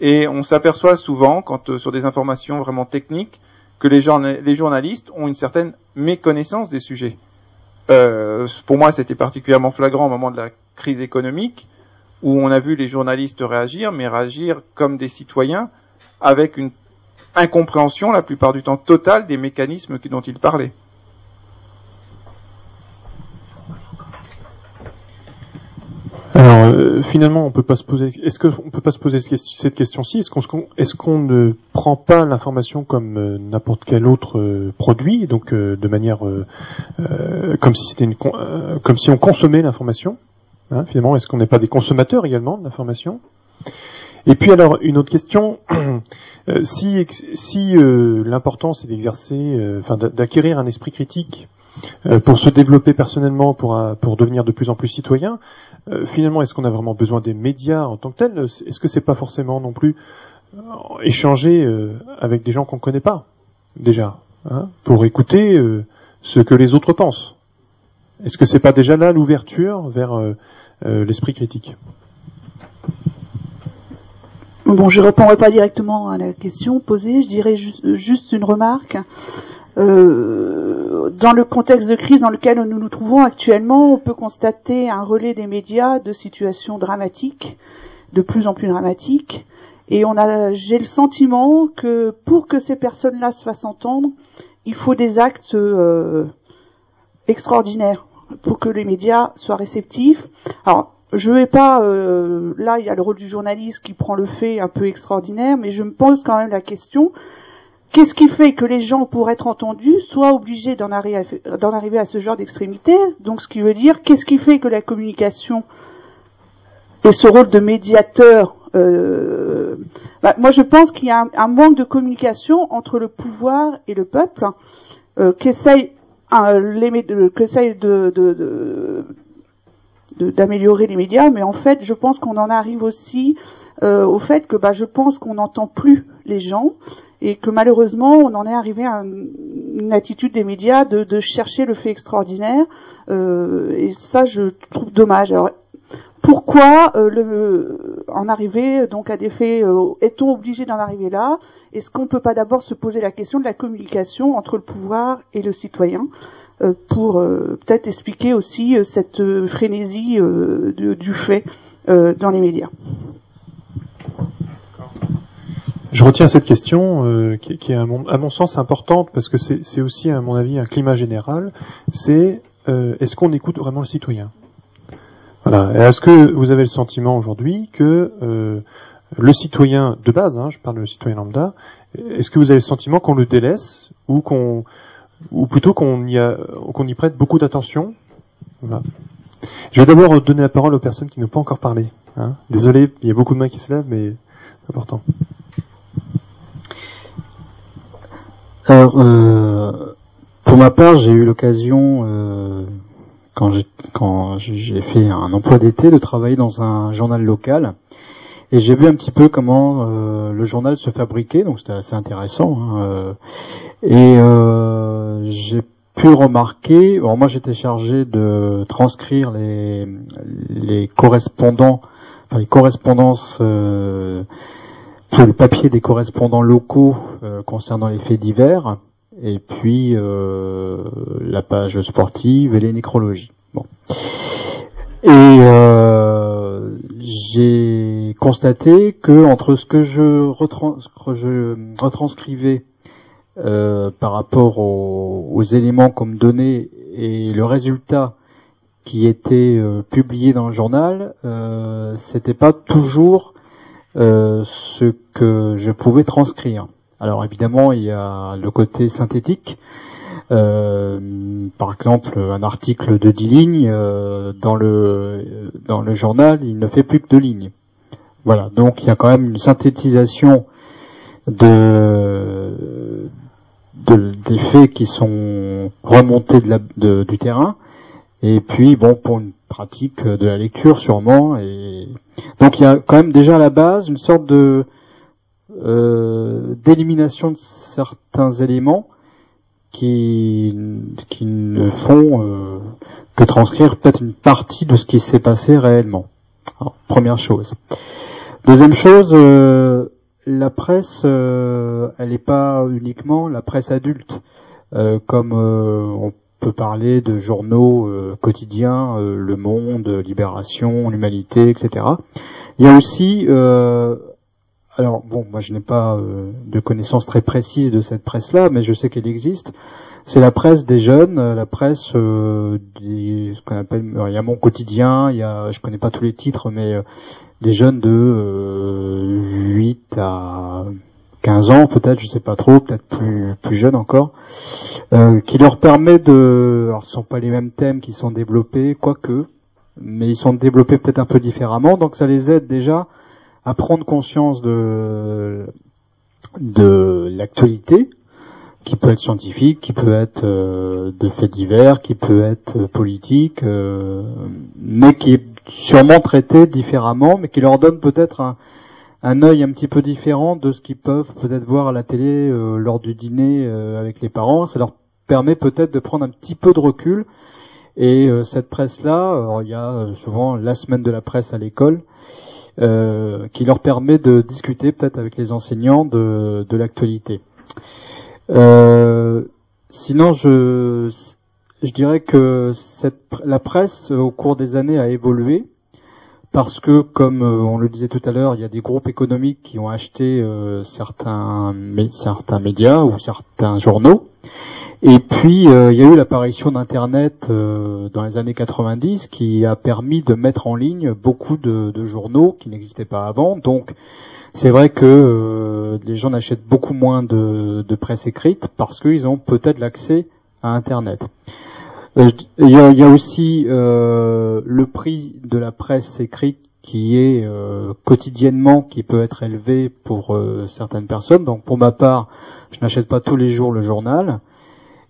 et on s'aperçoit souvent, quand euh, sur des informations vraiment techniques, que les journalistes ont une certaine méconnaissance des sujets. Euh, pour moi, c'était particulièrement flagrant au moment de la crise économique, où on a vu les journalistes réagir, mais réagir comme des citoyens, avec une incompréhension, la plupart du temps totale, des mécanismes dont ils parlaient.
Alors euh, finalement, on peut pas se poser. Est-ce qu'on peut pas se poser cette question-ci? Est-ce qu'on ne prend pas l'information comme euh, n'importe quel autre euh, produit, donc de manière comme si c'était une comme si on consommait l'information hein, Finalement, est-ce qu'on n'est pas des consommateurs également de l'information? Et puis alors une autre question. Euh, si si euh, l'important c'est d'exercer, euh, enfin d'a- d'acquérir un esprit critique euh, pour se développer personnellement, pour pour devenir de plus en plus citoyen. Finalement, est-ce qu'on a vraiment besoin des médias en tant que tels? Est-ce que c'est pas forcément non plus échanger avec des gens qu'on connaît pas déjà, hein, pour écouter ce que les autres pensent? Est-ce que c'est pas déjà là l'ouverture vers l'esprit critique?
Bon, je répondrai pas directement à la question posée, je dirais ju- juste une remarque. Euh, dans le contexte de crise dans lequel nous nous trouvons actuellement, on peut constater un relais des médias de situations dramatiques, de plus en plus dramatiques, et on a, j'ai le sentiment que pour que ces personnes-là se fassent entendre, il faut des actes euh, extraordinaires pour que les médias soient réceptifs. Alors, je vais pas euh, là il y a le rôle du journaliste qui prend le fait un peu extraordinaire mais je me pose quand même la question qu'est-ce qui fait que les gens, pour être entendus, soient obligés d'en arriver, arriver à ce genre d'extrémité? Donc, ce qui veut dire, qu'est-ce qui fait que la communication et ce rôle de médiateur euh, bah, moi, je pense qu'il y a un, manque de communication entre le pouvoir et le peuple, euh, qu'essaye qu'essaye de, de, de, d'améliorer les médias, mais en fait, je pense qu'on en arrive aussi euh, au fait que bah, je pense qu'on n'entend plus les gens et que malheureusement, on en est arrivé à une, attitude des médias de, chercher le fait extraordinaire. Euh, et ça, je trouve dommage. Alors, pourquoi euh, le, en arriver donc à des faits Est-on obligé d'en arriver là? Est-ce qu'on ne peut pas d'abord se poser la question de la communication entre le pouvoir et le citoyen? Pour peut-être expliquer aussi cette frénésie du fait dans les médias
je retiens cette question qui, est à mon, sens importante parce que c'est aussi à mon avis un climat général. C'est est-ce qu'on écoute vraiment le citoyen? Voilà. Est-ce que vous avez le sentiment aujourd'hui que euh, le citoyen de base, hein, je parle de citoyen lambda, est-ce que vous avez le sentiment qu'on le délaisse ou qu'on ou plutôt qu'on y prête beaucoup d'attention voilà. Je vais d'abord donner la parole aux personnes qui n'ont pas encore parlé. Hein. Désolé, il y a beaucoup de mains qui se lèvent, mais c'est important.
Alors, euh, pour ma part, j'ai eu l'occasion euh, quand j'ai fait un emploi d'été de travailler dans un journal local et j'ai vu un petit peu comment euh, le journal se fabriquait donc c'était assez intéressant hein, euh, et euh, j'ai pu remarquer bon moi j'étais chargé de transcrire les les correspondants enfin les correspondances euh, sur le papier des correspondants locaux concernant les faits divers et puis euh, la page sportive et les nécrologies. Bon. Et euh, j'ai constaté que entre ce que je, retrans je retranscrivais euh, par rapport aux, éléments comme données et le résultat qui était euh, publié dans le journal, euh, c'était pas toujours ce que je pouvais transcrire. Alors évidemment, il y a le côté synthétique. Euh, par exemple, un article de 10 lignes euh, dans le dans le journal, il ne fait plus que deux lignes. Voilà, donc il y a quand même une synthétisation de, des faits qui sont remontés de du terrain. Et puis bon, pour une pratique de la lecture sûrement. Et donc il y a quand même déjà à la base une sorte de euh, d'élimination de certains éléments qui, qui ne font euh, que transcrire peut-être une partie de ce qui s'est passé réellement. première chose. Deuxième chose, euh, la presse, elle n'est pas uniquement la presse adulte, comme on peut parler de journaux quotidiens, Le Monde, Libération, l'Humanité, etc. Il y a aussi alors bon, moi je n'ai pas euh, de connaissances très précises de cette presse-là, mais je sais qu'elle existe. C'est la presse des jeunes, euh, la presse euh, des, ce qu'on appelle, il y a mon quotidien, il y a, je connais pas tous les titres, mais des jeunes de 8 à 15 ans peut-être, je sais pas trop, peut-être plus plus jeunes encore, qui leur permet de, alors ce sont pas les mêmes thèmes qui sont développés, quoique, mais ils sont développés peut-être un peu différemment, donc ça les aide déjà à prendre conscience de de l'actualité, qui peut être scientifique, qui peut être euh, de faits divers, qui peut être euh, politique, euh, mais qui est sûrement traité différemment, mais qui leur donne peut-être un, un œil un petit peu différent de ce qu'ils peuvent peut-être voir à la télé lors du dîner avec les parents. Ça leur permet peut-être de prendre un petit peu de recul. Et cette presse-là, il y a souvent la semaine de la presse à l'école, euh, qui leur permet de discuter peut-être avec les enseignants de, de l'actualité. Euh, sinon, je, je dirais que cette, la presse, au cours des années, a évolué parce que, comme euh, on le disait tout à l'heure, il y a des groupes économiques qui ont acheté certains, certains médias ou certains journaux. Et puis euh, il y a eu l'apparition d'Internet euh, dans les années 90 qui a permis de mettre en ligne beaucoup de, journaux qui n'existaient pas avant. Donc c'est vrai que euh, les gens n'achètent beaucoup moins de, presse écrite parce qu'ils ont peut-être l'accès à Internet. Il y, a, aussi le prix de la presse écrite qui est quotidiennement qui peut être élevé pour certaines personnes. Donc pour ma part, je n'achète pas tous les jours le journal.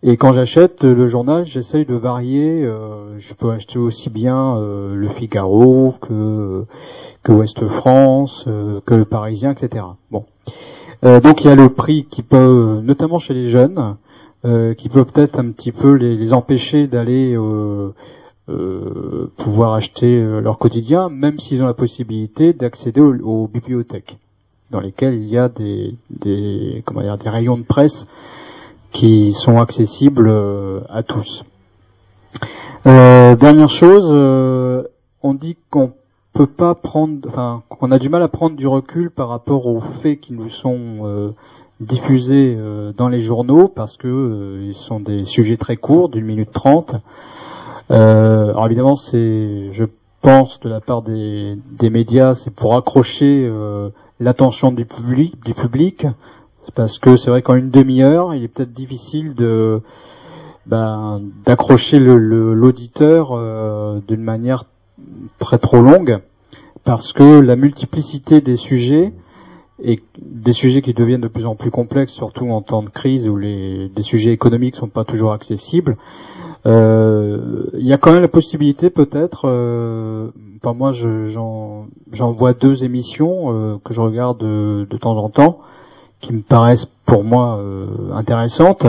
Et quand j'achète le journal, j'essaye de varier. euh, je peux acheter aussi bien euh, le Figaro que que Ouest France, euh, que le Parisien, etc. Bon. Euh, donc il y a le prix qui peut, notamment chez les jeunes, euh, qui peut peut-être un petit peu les, les empêcher d'aller euh, pouvoir acheter leur quotidien, même s'ils ont la possibilité d'accéder aux, aux bibliothèques, dans lesquelles il y a des, des comment dire des rayons de presse qui sont accessibles euh, à tous. Euh, dernière chose, euh, on dit qu'on peut pas prendre, enfin, qu'on a du mal à prendre du recul par rapport aux faits qui nous sont diffusés dans les journaux parce que ils sont des sujets très courts, d'une minute trente. Alors évidemment, c'est, je pense, de la part des, des médias, c'est pour accrocher euh, l'attention du public, du public. C'est parce que c'est vrai qu'en une demi-heure, il est peut-être difficile de ben, d'accrocher l'auditeur euh, d'une manière très trop longue, parce que la multiplicité des sujets et des sujets qui deviennent de plus en plus complexes, surtout en temps de crise où les, les sujets économiques sont pas toujours accessibles. Euh, Il y a quand même la possibilité, peut-être. Euh, enfin, moi, je- j'en vois deux émissions que je regarde de, de temps en temps, qui me paraissent pour moi euh, intéressantes.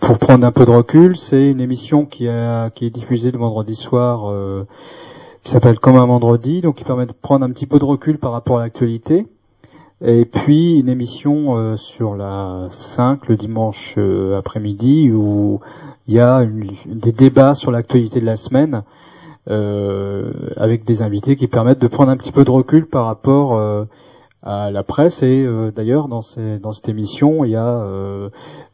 Pour prendre un peu de recul, c'est une émission qui, a, qui est diffusée le vendredi soir, euh, qui s'appelle Comme un vendredi, donc qui permet de prendre un petit peu de recul par rapport à l'actualité. Et puis une émission euh, sur la 5 le dimanche euh, après-midi où il y a une- des débats sur l'actualité de la semaine euh, avec des invités qui permettent de prendre un petit peu de recul par rapport euh, à la presse et euh, d'ailleurs dans, ces- dans cette émission il y a euh,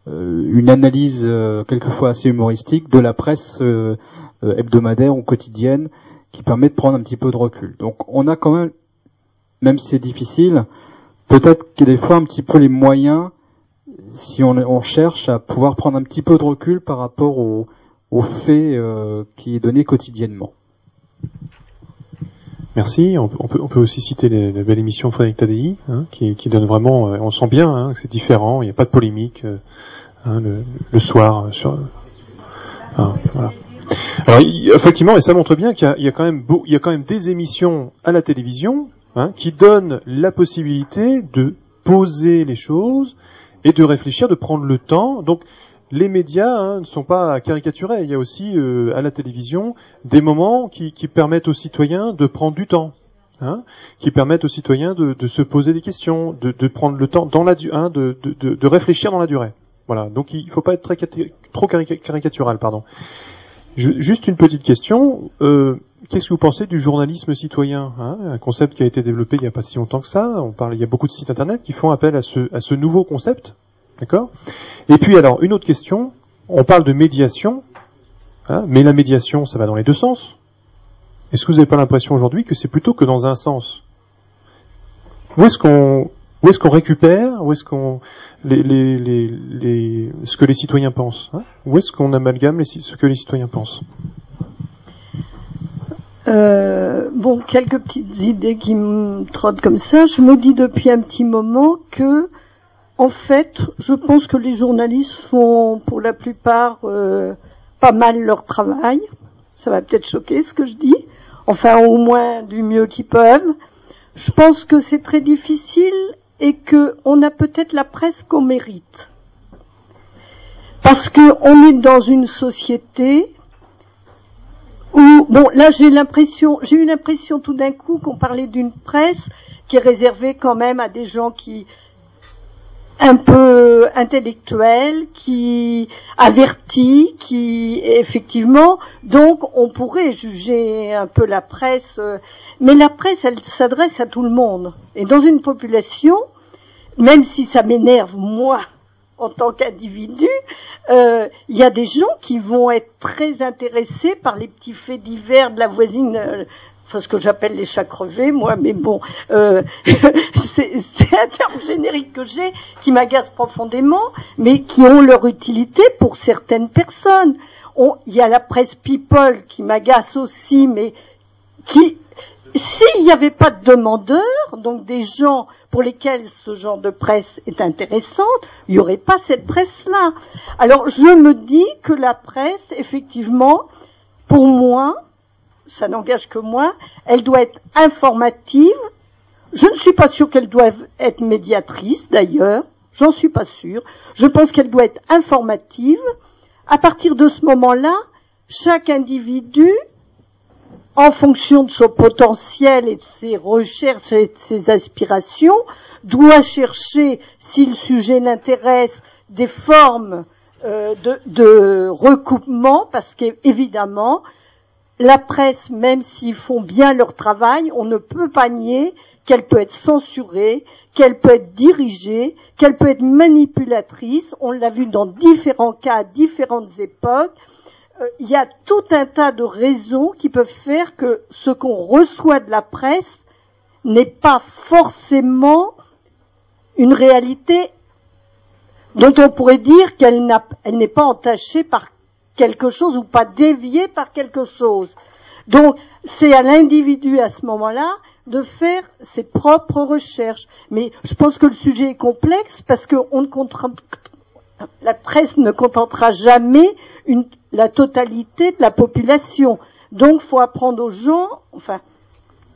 euh, une analyse euh, quelquefois assez humoristique de la presse euh, euh, hebdomadaire ou quotidienne qui permet de prendre un petit peu de recul. Donc on a quand même, même si c'est difficile, peut-être qu'il y a des fois un petit peu les moyens, si on, on cherche à pouvoir prendre un petit peu de recul par rapport au, au fait euh, qui est donné quotidiennement.
Merci. On, peut- on peut, aussi citer la belle émission Frédéric Tadei, hein, qui, donne vraiment. euh, on sent bien hein, que c'est différent. Il n'y a pas de polémique euh, hein, le, soir euh, sur. hein. Alors effectivement, et ça montre bien qu'il y a, quand même y a quand même des émissions à la télévision hein, qui donnent la possibilité de poser les choses et de réfléchir, de prendre le temps. Donc les médias hein, ne sont pas caricaturés. Il y a aussi euh, à la télévision des moments qui, permettent aux citoyens de prendre du temps, hein, qui permettent aux citoyens de, se poser des questions, de, prendre le temps dans la hein, de, réfléchir dans la durée. Voilà. Donc il faut pas être très trop carica- caricatural, pardon. Juste une petite question. Euh, Qu'est-ce que vous pensez du journalisme citoyen hein? Un concept qui a été développé il n'y a pas si longtemps que ça. On parle, il y a beaucoup de sites internet qui font appel à ce, à ce nouveau concept. D'accord Et puis alors, une autre question. On parle de médiation, hein, mais la médiation, ça va dans les deux sens. Est-ce que vous n'avez pas l'impression aujourd'hui que c'est plutôt que dans un sens Où est-ce qu'on récupère Où est-ce qu'on ce que les citoyens pensent hein? Où est-ce qu'on amalgame ce que les citoyens pensent?
Euh, bon, quelques petites idées qui me trottent comme ça. Je me dis depuis un petit moment que, en fait, je pense que les journalistes font, pour la plupart, euh, pas mal leur travail. Ça va peut-être choquer ce que je dis. Enfin, au moins du mieux qu'ils peuvent. Je pense que c'est très difficile et que on a peut-être la presse qu'on mérite. Parce que on est dans une société où, bon, là j'ai l'impression, j'ai eu l'impression tout d'un coup qu'on parlait d'une presse qui est réservée quand même à des gens qui un peu intellectuels, qui avertis, qui effectivement, donc on pourrait juger un peu la presse, euh, mais la presse elle s'adresse à tout le monde et dans une population, même si ça m'énerve moi en tant qu'individu, euh, il y a des gens qui vont être très intéressés par les petits faits divers de la voisine. Enfin, ce que j'appelle les chats crevés, moi, mais bon, euh, c'est c'est un terme générique que j'ai qui m'agace profondément, mais qui ont leur utilité pour certaines personnes. On- Il y a la presse people qui m'agace aussi, mais qui, s'il n'y avait pas de demandeurs, donc des gens pour lesquels ce genre de presse est intéressante, il n'y aurait pas cette presse-là. Alors je me dis que la presse, effectivement, pour moi, ça n'engage que moi, elle doit être informative. Je ne suis pas sûre qu'elle doit être médiatrice, d'ailleurs. J'en suis pas sûre. Je pense qu'elle doit être informative. À partir de ce moment-là, chaque individu en fonction de son potentiel et de ses recherches et de ses aspirations, doit chercher, si le sujet l'intéresse, des formes euh, de, de recoupement, parce qu'évidemment, la presse, même s'ils font bien leur travail, on ne peut pas nier qu'elle peut être censurée, qu'elle peut être dirigée, qu'elle peut être manipulatrice. On l'a vu dans différents cas, à différentes époques euh, il y a tout un tas de raisons qui peuvent faire que ce qu'on reçoit de la presse n'est pas forcément une réalité dont on pourrait dire qu'elle n'est pas entachée par quelque chose ou pas déviée par quelque chose. Donc, c'est à l'individu à ce moment-là de faire ses propres recherches. Mais je pense que le sujet est complexe parce qu'on ne contraint, la presse ne contentera jamais une, la totalité de la population. Donc, faut apprendre aux gens, enfin,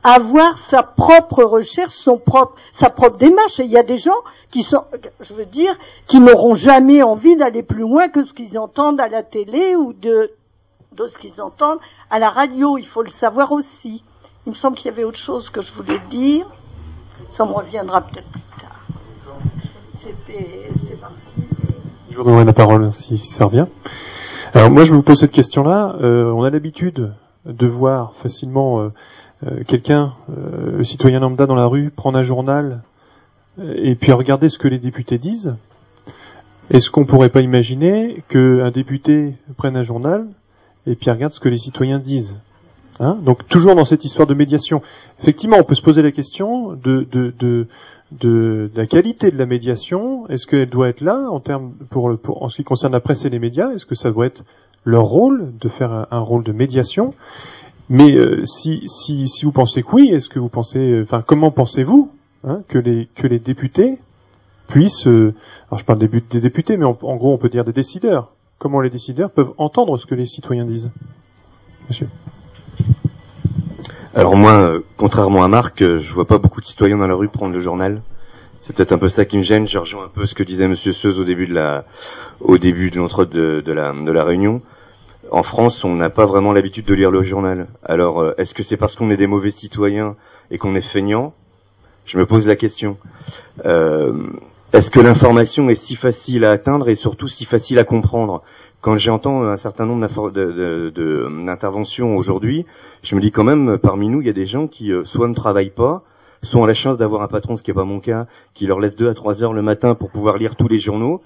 avoir sa propre recherche, son propre, sa propre démarche. Et il y a des gens qui sont, je veux dire, qui n'auront jamais envie d'aller plus loin que ce qu'ils entendent à la télé ou de, de ce qu'ils entendent à la radio. Il faut le savoir aussi. Il me semble qu'il y avait autre chose que je voulais dire. Ça me reviendra peut-être plus tard. C'était, c'est parti.
Je vous donnerai la parole si ça revient. Alors moi je vous pose cette question-là. Euh, on a l'habitude de voir facilement euh, quelqu'un, euh, le citoyen lambda dans la rue, prendre un journal euh, et puis regarder ce que les députés disent. Est-ce qu'on pourrait pas imaginer qu'un député prenne un journal et puis regarde ce que les citoyens disent Hein? Donc toujours dans cette histoire de médiation. Effectivement, on peut se poser la question de, de, la qualité de la médiation. Est-ce qu'elle doit être là en termes pour, pour en ce qui concerne la presse et les médias? Est-ce que ça doit être leur rôle de faire un rôle de médiation? Mais euh, si, si, si vous pensez que oui, est-ce que vous pensez, euh, enfin, comment pensez-vous hein, que les que les députés puissent, euh, alors je parle des, députés, mais en, gros on peut dire des décideurs. Comment les décideurs peuvent entendre ce que les citoyens disent? Monsieur.
Alors moi, euh, contrairement à Marc, euh, je vois pas beaucoup de citoyens dans la rue prendre le journal. C'est peut-être un peu ça qui me gêne. Je rejoins un peu ce que disait Monsieur Seuze au début de la, au début de l'entre de, de la, de la réunion. En France, on n'a pas vraiment l'habitude de lire le journal. Alors, euh, est-ce que c'est parce qu'on est des mauvais citoyens et qu'on est feignants? Je me pose la question. Euh, est-ce que l'information est si facile à atteindre et surtout si facile à comprendre? Quand j'entends un certain nombre d'interventions aujourd'hui, je me dis quand même, parmi nous, il y a des gens qui euh, soit ne travaillent pas, soit ont la chance d'avoir un patron, ce qui n'est pas mon cas, qui leur laisse deux à trois heures le matin pour pouvoir lire tous les journaux,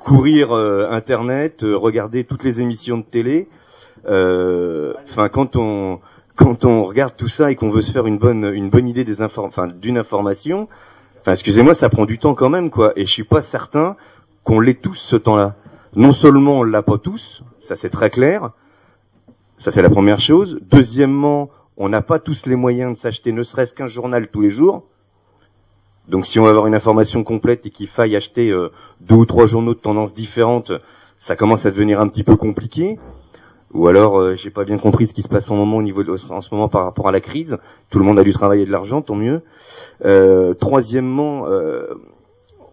courir euh, Internet, euh, regarder toutes les émissions de télé. Euh, Enfin, quand on quand on regarde tout ça et qu'on veut se faire une bonne une bonne idée des inform d'une information, enfin excusez-moi, ça prend du temps quand même quoi. Et je suis pas certain qu'on l'ait tous ce temps-là. Non seulement on l'a pas tous, ça c'est très clair. Ça c'est la première chose. Deuxièmement, on n'a pas tous les moyens de s'acheter ne serait-ce qu'un journal tous les jours. Donc si on veut avoir une information complète et qu'il faille acheter euh, deux ou trois journaux de tendances différentes, ça commence à devenir un petit peu compliqué. Ou alors, euh, j'ai pas bien compris ce qui se passe en, moment, au niveau de- en ce moment par rapport à la crise. Tout le monde a dû travailler de l'argent, tant mieux. Euh, troisièmement,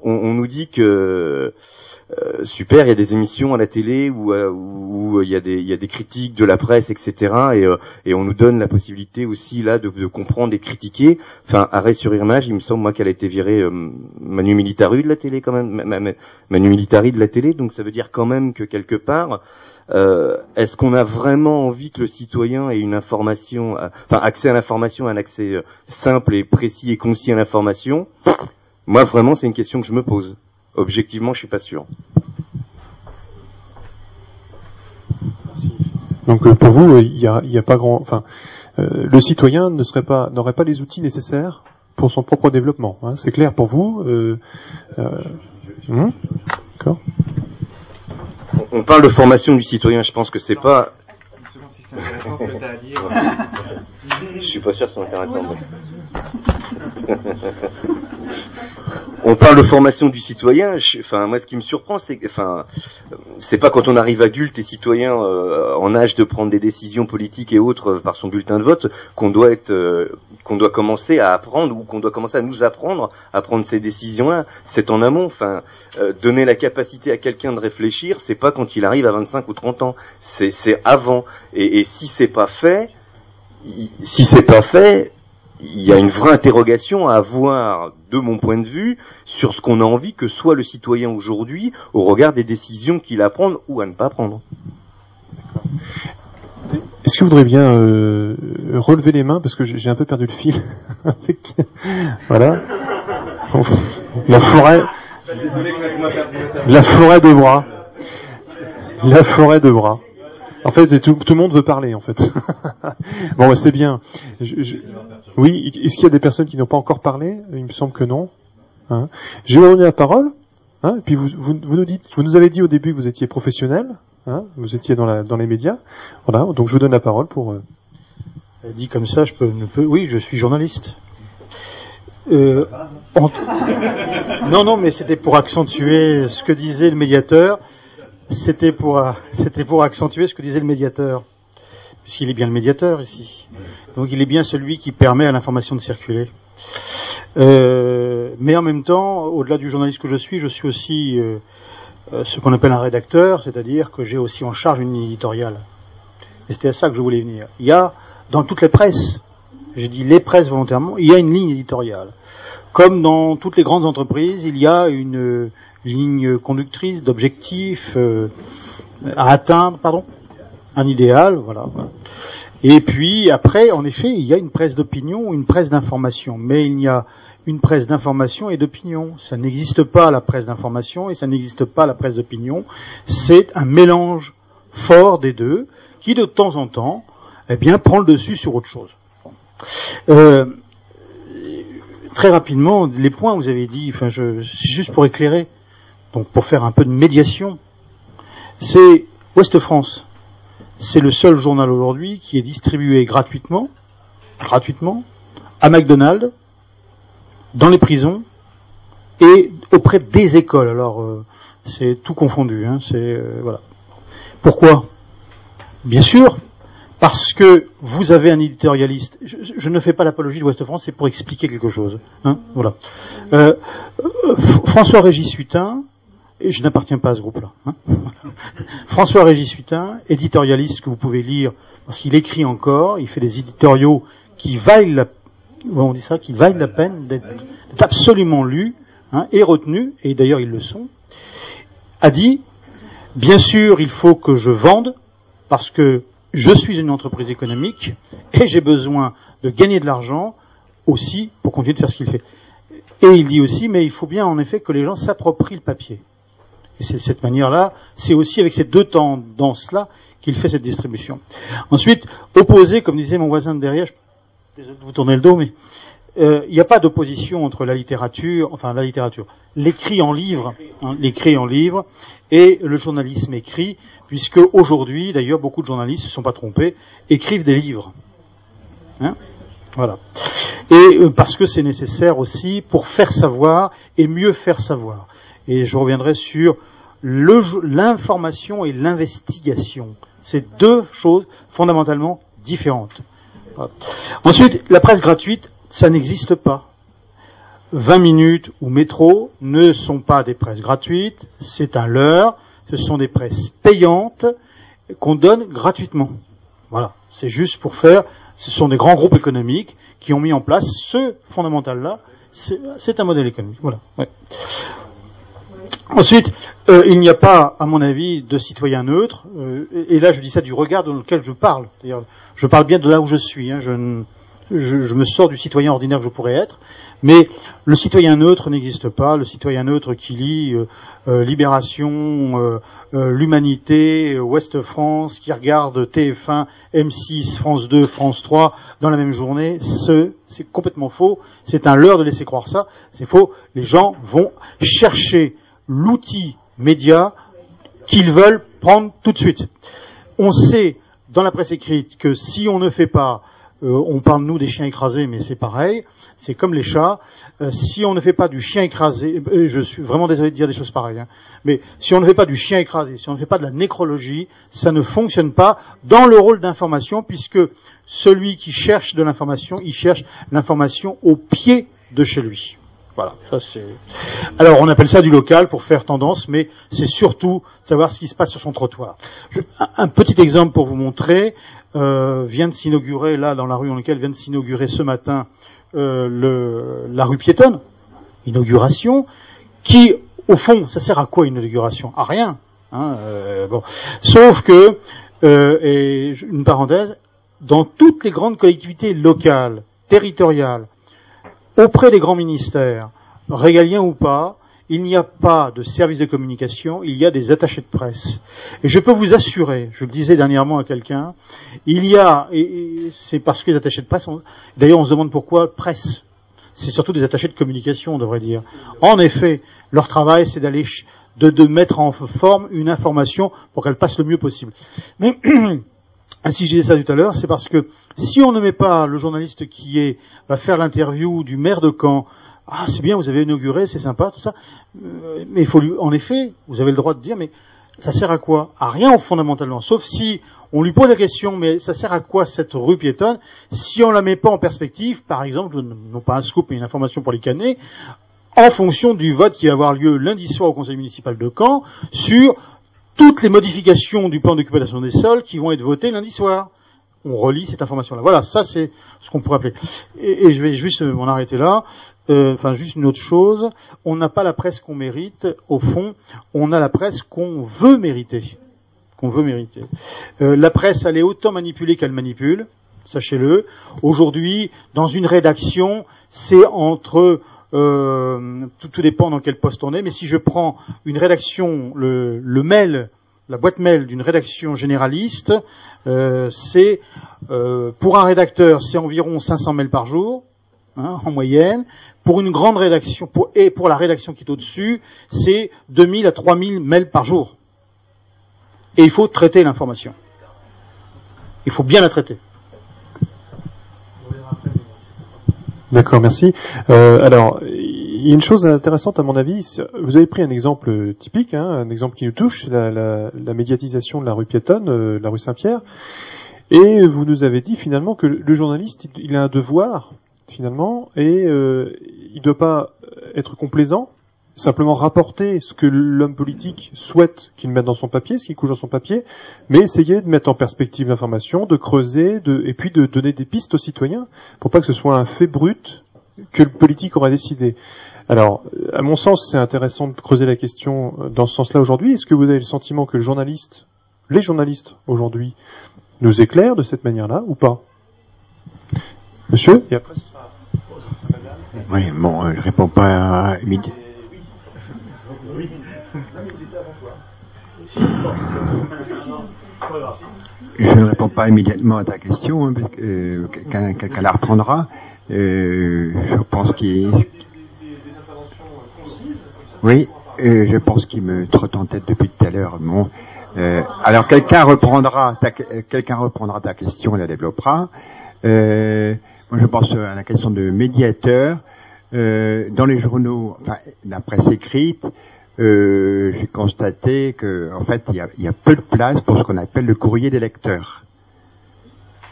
on nous dit que euh, super, il y a des émissions à la télé où euh, où il y a des critiques de la presse, etc. Et, euh, et on nous donne la possibilité aussi là de, comprendre et de critiquer. Enfin, arrêt sur image, il me semble moi qu'elle a été virée Manu Militari de la télé quand même, Ma- Ma- Manu Militari de la télé. Donc ça veut dire quand même que quelque part, est-ce qu'on a vraiment envie que le citoyen ait une information, enfin accès à l'information, un accès simple et précis et concis à l'information? Moi vraiment, c'est une question que je me pose. Objectivement, je suis pas sûr.
Donc euh, pour vous, il n'y a, il y a pas grand, enfin, euh, le citoyen ne serait pas, n'aurait pas les outils nécessaires pour son propre développement. hein. C'est clair pour vous euh, euh, hum D'accord.
On on parle de formation du citoyen, je pense que c'est pas. Je suis pas sûr que c'est intéressant. On parle de formation du citoyen. je- Enfin, moi, ce qui me surprend, c'est que, enfin, c'est pas quand on arrive adulte et citoyen euh, en âge de prendre des décisions politiques et autres euh, par son bulletin de vote qu'on doit être, euh, qu'on doit commencer à apprendre ou qu'on doit commencer à nous apprendre à prendre ces décisions-là. C'est en amont. Enfin, euh, donner la capacité à quelqu'un de réfléchir, c'est pas quand il arrive à 25 ou 30 ans. C'est, c'est avant. Et, et si c'est pas fait, si c'est pas fait, il y a une vraie interrogation à avoir, de mon point de vue, sur ce qu'on a envie que soit le citoyen aujourd'hui au regard des décisions qu'il a à prendre ou à ne pas prendre.
Est-ce que vous voudriez bien euh, relever les mains parce que j'ai un peu perdu le fil. Voilà. La forêt, la forêt de bras. La forêt de bras. En fait, tout, le monde veut parler, en fait. bon, ouais, c'est bien. Oui, est-ce qu'il y a des personnes qui n'ont pas encore parlé? Il me semble que non. Hein? Je vais vous donner la parole. Hein, puis vous, nous dites, vous nous avez dit au début que vous étiez professionnel. Hein, vous étiez dans, les médias. Voilà, donc je vous donne la parole pour. euh,
Dit comme ça, je peux, ne peux. Oui, je suis journaliste. Euh, Non, non, mais c'était pour accentuer ce que disait le médiateur. C'était pour, euh, c'était pour accentuer ce que disait le médiateur, puisqu'il est bien le médiateur ici. Donc, il est bien celui qui permet à l'information de circuler. Euh, mais en même temps, au-delà du journaliste que je suis, je suis aussi euh, ce qu'on appelle un rédacteur, c'est-à-dire que j'ai aussi en charge une éditoriale. Et c'était à ça que je voulais venir. Il y a dans toutes les presses, j'ai dit les presses volontairement, il y a une ligne éditoriale. Comme dans toutes les grandes entreprises, il y a une ligne conductrice d'objectifs euh, à atteindre, pardon, un idéal, voilà. Et puis après, en effet, il y a une presse d'opinion, une presse d'information, mais il y a une presse d'information et d'opinion. Ça n'existe pas la presse d'information et ça n'existe pas la presse d'opinion. C'est un mélange fort des deux qui de temps en temps, eh bien, prend le dessus sur autre chose. Euh, très rapidement, les points vous avez dit, enfin, je, c'est juste pour éclairer, donc pour faire un peu de médiation, c'est Ouest France. C'est le seul journal aujourd'hui qui est distribué gratuitement, gratuitement, à McDonald's, dans les prisons et auprès des écoles. Alors, euh, c'est tout confondu. Hein, c'est euh, voilà. Pourquoi? Bien sûr, parce que vous avez un éditorialiste. Je, ne fais pas l'apologie de Ouest France, c'est pour expliquer quelque chose. Hein, voilà. Euh, euh, F- François-Régis Hutin, je n'appartiens pas à ce groupe-là. hein. François-Régis Hutin, éditorialiste que vous pouvez lire, parce qu'il écrit encore, il fait des éditoriaux qui valent la, on dit ça, qui valent la peine d'être d'être absolument lus hein, et retenus, et d'ailleurs ils le sont, a dit, bien sûr, il faut que je vende, parce que je suis une entreprise économique, et j'ai besoin de gagner de l'argent aussi pour continuer de faire ce qu'il fait. Et il dit aussi, mais il faut bien en effet que les gens s'approprient le papier. Et c'est de cette manière-là, c'est aussi avec ces deux tendances-là qu'il fait cette distribution. Ensuite, opposé, comme disait mon voisin de derrière, je, désolé de vous tourner le dos, mais euh, il n'y a pas d'opposition entre la littérature, enfin la littérature, l'écrit en livre, hein, l'écrit en livre, et le journalisme écrit, puisque aujourd'hui, d'ailleurs, beaucoup de journalistes ne se sont pas trompés, écrivent des livres. Hein voilà. Et euh, parce que c'est nécessaire aussi pour faire savoir et mieux faire savoir. Et je reviendrai sur l'information et l'investigation. C'est deux choses fondamentalement différentes. Ensuite, la presse gratuite, ça n'existe pas. 20 minutes ou métro ne sont pas des presses gratuites, c'est un leurre, ce sont des presses payantes qu'on donne gratuitement. Voilà, c'est juste pour faire, ce sont des grands groupes économiques qui ont mis en place ce fondamental-là, c'est un modèle économique. Voilà. ouais. Ensuite, euh, il n'y a pas, à mon avis, de citoyen neutre. euh, et, là, je dis ça du regard dans lequel je parle. Je parle bien de là où je suis. hein, je, ne, je, je me sors du citoyen ordinaire que je pourrais être, mais le citoyen neutre n'existe pas. Le citoyen neutre qui lit euh, euh, Libération, euh, euh, l'Humanité, euh, Ouest France, qui regarde TF1, M6, France 2, France 3 dans la même journée, ce, c'est complètement faux. C'est un leurre de laisser croire ça. C'est faux. Les gens vont chercher l'outil média qu'ils veulent prendre tout de suite. On sait dans la presse écrite que si on ne fait pas euh, on parle nous des chiens écrasés, mais c'est pareil. C'est comme les chats. Euh, si on ne fait pas du chien écrasé, euh, je suis vraiment désolé de dire des choses pareilles, hein, mais si on ne fait pas du chien écrasé, si on ne fait pas de la nécrologie, ça ne fonctionne pas dans le rôle d'information, puisque celui qui cherche de l'information, il cherche l'information au pied de chez lui. Voilà, ça c'est. Alors on appelle ça du local pour faire tendance, mais c'est surtout savoir ce qui se passe sur son trottoir. Un, petit exemple pour vous montrer euh, vient de s'inaugurer là dans la rue dans laquelle vient de s'inaugurer ce matin euh, le, la rue piétonne, inauguration, qui au fond, ça sert à quoi une inauguration? À rien. hein, euh, bon. Sauf que, euh, et une parenthèse, dans toutes les grandes collectivités locales, territoriales, auprès des grands ministères, régaliens ou pas, il n'y a pas de service de communication, il y a des attachés de presse. Et je peux vous assurer, je le disais dernièrement à quelqu'un, il y a, et, c'est parce que les attachés de presse, d'ailleurs on se demande pourquoi presse. C'est surtout des attachés de communication, on devrait dire. En effet, leur travail, c'est d'aller de, mettre en forme une information pour qu'elle passe le mieux possible. si je disais ça tout à l'heure, c'est parce que si on ne met pas le journaliste qui est va faire l'interview du maire de Caen, ah c'est bien, vous avez inauguré, c'est sympa, tout ça, Euh, mais il faut lui, en effet, vous avez le droit de dire, mais ça sert à quoi? À rien fondamentalement, sauf si on lui pose la question, mais ça sert à quoi cette rue piétonne? Si on la met pas en perspective, par exemple, non pas un scoop, mais une information pour les canets, en fonction du vote qui va avoir lieu lundi soir au conseil municipal de Caen sur toutes les modifications du plan d'occupation des sols qui vont être votées lundi soir. On relie cette information-là. Voilà, ça c'est ce qu'on pourrait appeler. Et, et je vais juste m'en arrêter là. Euh, Enfin, juste une autre chose. On n'a pas la presse qu'on mérite. Au fond, on a la presse qu'on veut mériter. Qu'on veut mériter. Euh, la presse, elle est autant manipulée qu'elle manipule. Sachez-le. Aujourd'hui, dans une rédaction, c'est entre euh, tout, dépend dans quel poste on est, mais si je prends une rédaction, le, mail, la boîte mail d'une rédaction généraliste, euh, c'est euh, pour un rédacteur, c'est environ 500 mails par jour, hein, en moyenne. Pour une grande rédaction, et pour la rédaction qui est au-dessus, c'est 2000 à 3000 mails par jour. Et il faut traiter l'information. Il faut bien la traiter.
D'accord, merci. Euh, alors, il y a une chose intéressante à mon avis. Vous avez pris un exemple typique, hein, un exemple qui nous touche, la, la- la médiatisation de la rue piétonne, euh, la rue Saint-Pierre. Et vous nous avez dit finalement que le journaliste, il, il a un devoir finalement, et euh, il ne doit pas être complaisant, simplement rapporter ce que l'homme politique souhaite qu'il mette dans son papier, ce qui couche dans son papier, mais essayer de mettre en perspective l'information, de creuser, de, et puis de donner des pistes aux citoyens pour pas que ce soit un fait brut que le politique aura décidé. Alors, à mon sens, c'est intéressant de creuser la question euh, dans ce sens-là aujourd'hui. Est-ce que vous avez le sentiment que le journaliste, les journalistes aujourd'hui, nous éclairent de cette manière-là ou pas? Monsieur?
Oui, bon, euh, je réponds pas immédiatement. Je ne réponds pas immédiatement à ta question, hein, parce que euh, quelqu'un la reprendra. Euh, je pense qu'il Oui, euh, je pense qu'il me trotte en tête depuis tout à l'heure. Bon, euh, alors quelqu'un reprendra ta, quelqu'un reprendra ta question et la développera. Euh, moi, je pense à la question de médiateur. Dans les journaux, enfin, la presse écrite, euh, j'ai constaté que, en fait, il y a, peu de place pour ce qu'on appelle le courrier des lecteurs.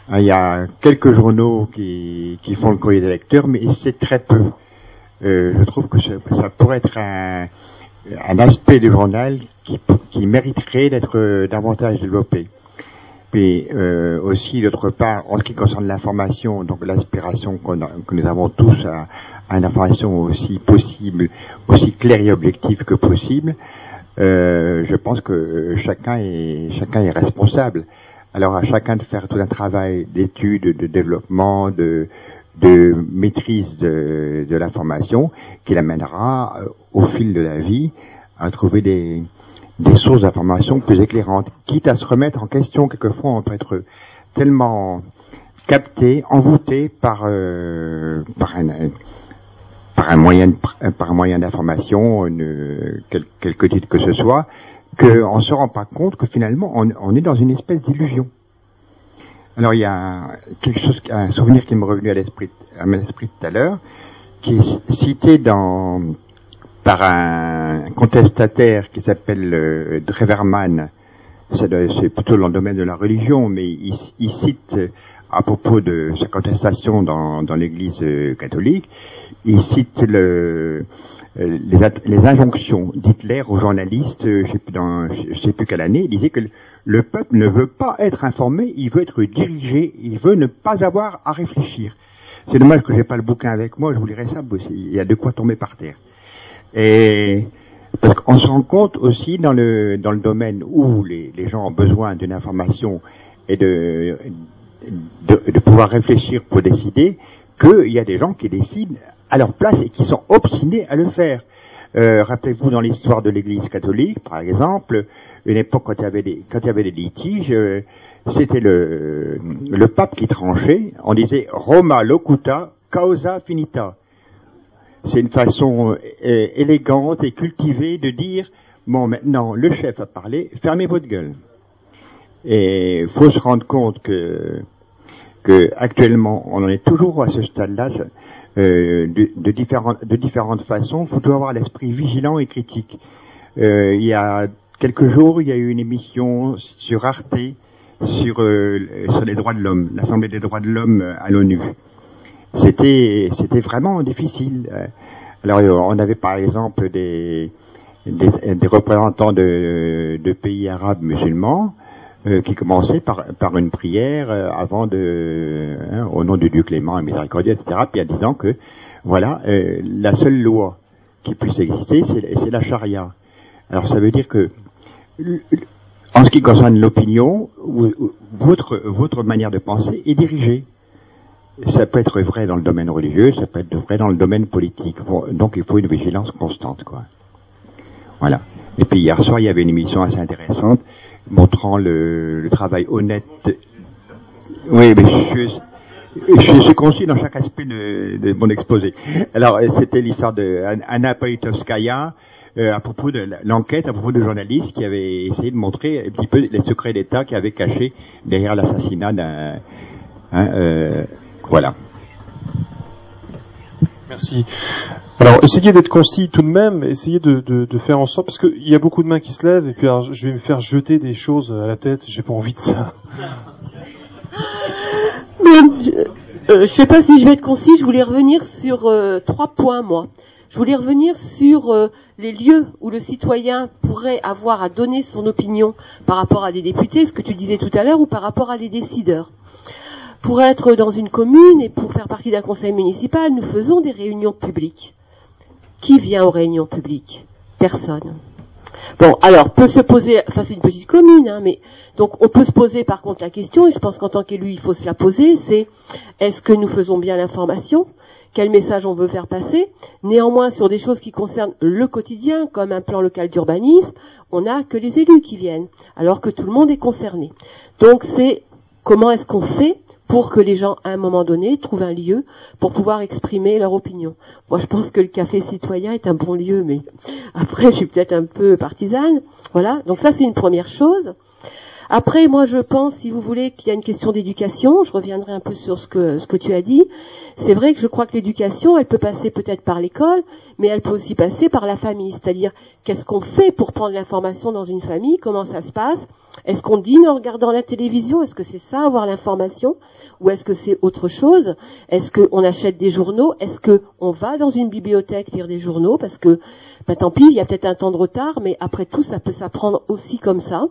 Hein, Il y a quelques journaux qui, font le courrier des lecteurs, mais c'est très peu. Euh, je trouve que ça, pourrait être un, aspect du journal qui, qui mériterait d'être euh, davantage développé. Puis euh, aussi, d'autre part, en ce qui concerne l'information, donc l'aspiration que nous avons tous à, à une information aussi possible, aussi claire et objective que possible, euh, je pense que euh, chacun est chacun est responsable. Alors à chacun de faire tout un travail d'étude, de développement, de, de maîtrise de, de l'information qui l'amènera euh, au fil de la vie à trouver des, des sources d'information plus éclairantes, quitte à se remettre en question quelquefois on peut être tellement capté, envoûté par, euh, par un, par un moyen par un moyen d'information, quel, quelque titre que ce soit, qu'on ne se rend pas compte que finalement on, est dans une espèce d'illusion. Alors il y a quelque chose, un souvenir qui m'est revenu à l'esprit, à mon esprit tout à l'heure, qui est cité dans par un contestataire qui s'appelle euh, Dreverman. C'est plutôt dans le domaine de la religion, mais il, il cite euh, à propos de sa contestation dans, l'Église euh, catholique, il cite euh, les, injonctions d'Hitler aux journalistes, je sais plus sais plus quelle année, il disait que le, le peuple ne veut pas être informé, il veut être dirigé, il veut ne pas avoir à réfléchir. C'est dommage que j'ai pas le bouquin avec moi, je vous lirai ça, qu'il y a de quoi tomber par terre. Et parce qu'on se rend compte aussi dans le dans le domaine où les, gens ont besoin d'une information et de, de de pouvoir réfléchir pour décider qu'il y a des gens qui décident à leur place et qui sont obstinés à le faire. Euh, Rappelez-vous dans l'histoire de l'Église catholique, par exemple, une époque quand il y avait des quand il y avait des litiges, euh, c'était le le pape qui tranchait. On disait Roma locuta causa finita. C'est une façon euh, élégante et cultivée de dire bon maintenant le chef a parlé, fermez votre gueule. Et faut se rendre compte que actuellement on en est toujours à ce stade-là euh, de, différentes, de différentes façons. Faut toujours avoir l'esprit vigilant et critique. Euh, il y a quelques jours, il y a eu une émission sur Arte sur euh, sur les droits de l'homme, l'Assemblée des droits de l'homme euh, à l'ONU. C'était c'était vraiment difficile. Euh, Alors euh, on avait par exemple des des, des représentants de, de pays arabes musulmans euh, qui commençaient par, par une prière euh, avant de, hein, au nom de Dieu clément et miséricordieux, etc. Puis en disant que voilà, euh, la seule loi qui puisse exister, c'est la charia. Alors ça veut dire que en ce qui concerne l'opinion, votre, votre manière de penser est dirigée. Ça peut être vrai dans le domaine religieux, ça peut être vrai dans le domaine politique. Donc il faut une vigilance constante, quoi. Voilà. Et puis hier soir, il y avait une émission assez intéressante montrant le, travail honnête. Oui, mais je, suis concis dans chaque aspect de, mon exposé. Alors, c'était l'histoire de An- Anna Politkovskaya euh, à propos de l'enquête, à propos de journalistes qui avaient essayé de montrer un petit peu les secrets d'État qui avaient caché derrière l'assassinat d'un... hein, euh, voilà.
Merci. Alors, essayez d'être concis tout de même, essayez de, de, de faire en sorte, parce qu'il y a beaucoup de mains qui se lèvent, et puis alors, je vais me faire jeter des choses à la tête, j'ai pas envie de ça.
Mais, je, euh, je sais pas si je vais être concis, je voulais revenir sur euh, trois points, moi. Je voulais revenir sur euh, les lieux où le citoyen pourrait avoir à donner son opinion par rapport à des députés, ce que tu disais tout à l'heure, ou par rapport à des décideurs. Pour être dans une commune et pour faire partie d'un conseil municipal, nous faisons des réunions publiques. Qui vient aux réunions publiques? Personne. Bon, alors peut se poser, enfin c'est une petite commune, hein, mais donc on peut se poser par contre la question, et je pense qu'en tant qu'élu il faut se la poser, c'est est-ce que nous faisons bien l'information? Quel message on veut faire passer? Néanmoins, sur des choses qui concernent le quotidien, comme un plan local d'urbanisme, on n'a que les élus qui viennent, alors que tout le monde est concerné. Donc c'est comment est-ce qu'on fait pour que les gens, à un moment donné, trouvent un lieu pour pouvoir exprimer leur opinion. Moi, je pense que le café citoyen est un bon lieu, mais après, je suis peut-être un peu partisane. Voilà. Donc ça, c'est une première chose. Après, moi, je pense, si vous voulez, qu'il y a une question d'éducation. Je reviendrai un peu sur ce que, ce que tu as dit. C'est vrai que je crois que l'éducation, elle peut passer peut-être par l'école, mais elle peut aussi passer par la famille. C'est-à-dire, qu'est-ce qu'on fait pour prendre l'information dans une famille? Comment ça se passe? Est-ce qu'on dîne en regardant la télévision? Est-ce que c'est ça, avoir l'information? Ou est-ce que c'est autre chose? Est-ce qu'on achète des journaux? Est-ce qu'on va dans une bibliothèque lire des journaux? Parce que, ben, tant pis, il y a peut-être un temps de retard, mais après tout, ça peut s'apprendre aussi comme ça.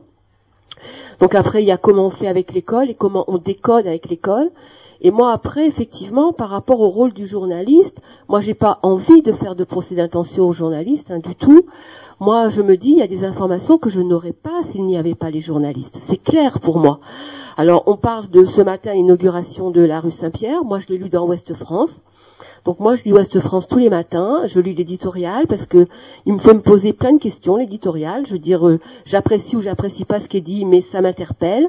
Donc après, il y a comment on fait avec l'école et comment on décode avec l'école. Et moi après, effectivement, par rapport au rôle du journaliste, moi j'ai pas envie de faire de procès d'intention aux journalistes hein, du tout. Moi, je me dis, il y a des informations que je n'aurais pas s'il n'y avait pas les journalistes. C'est clair pour moi. Alors, on parle de ce matin l'inauguration de la rue Saint-Pierre. Moi, je l'ai lu dans Ouest France. Donc moi, je lis Ouest France tous les matins. Je lis l'éditorial parce que il me fait me poser plein de questions. L'éditorial, je veux dire, euh, j'apprécie ou j'apprécie pas ce qui est dit, mais ça m'interpelle.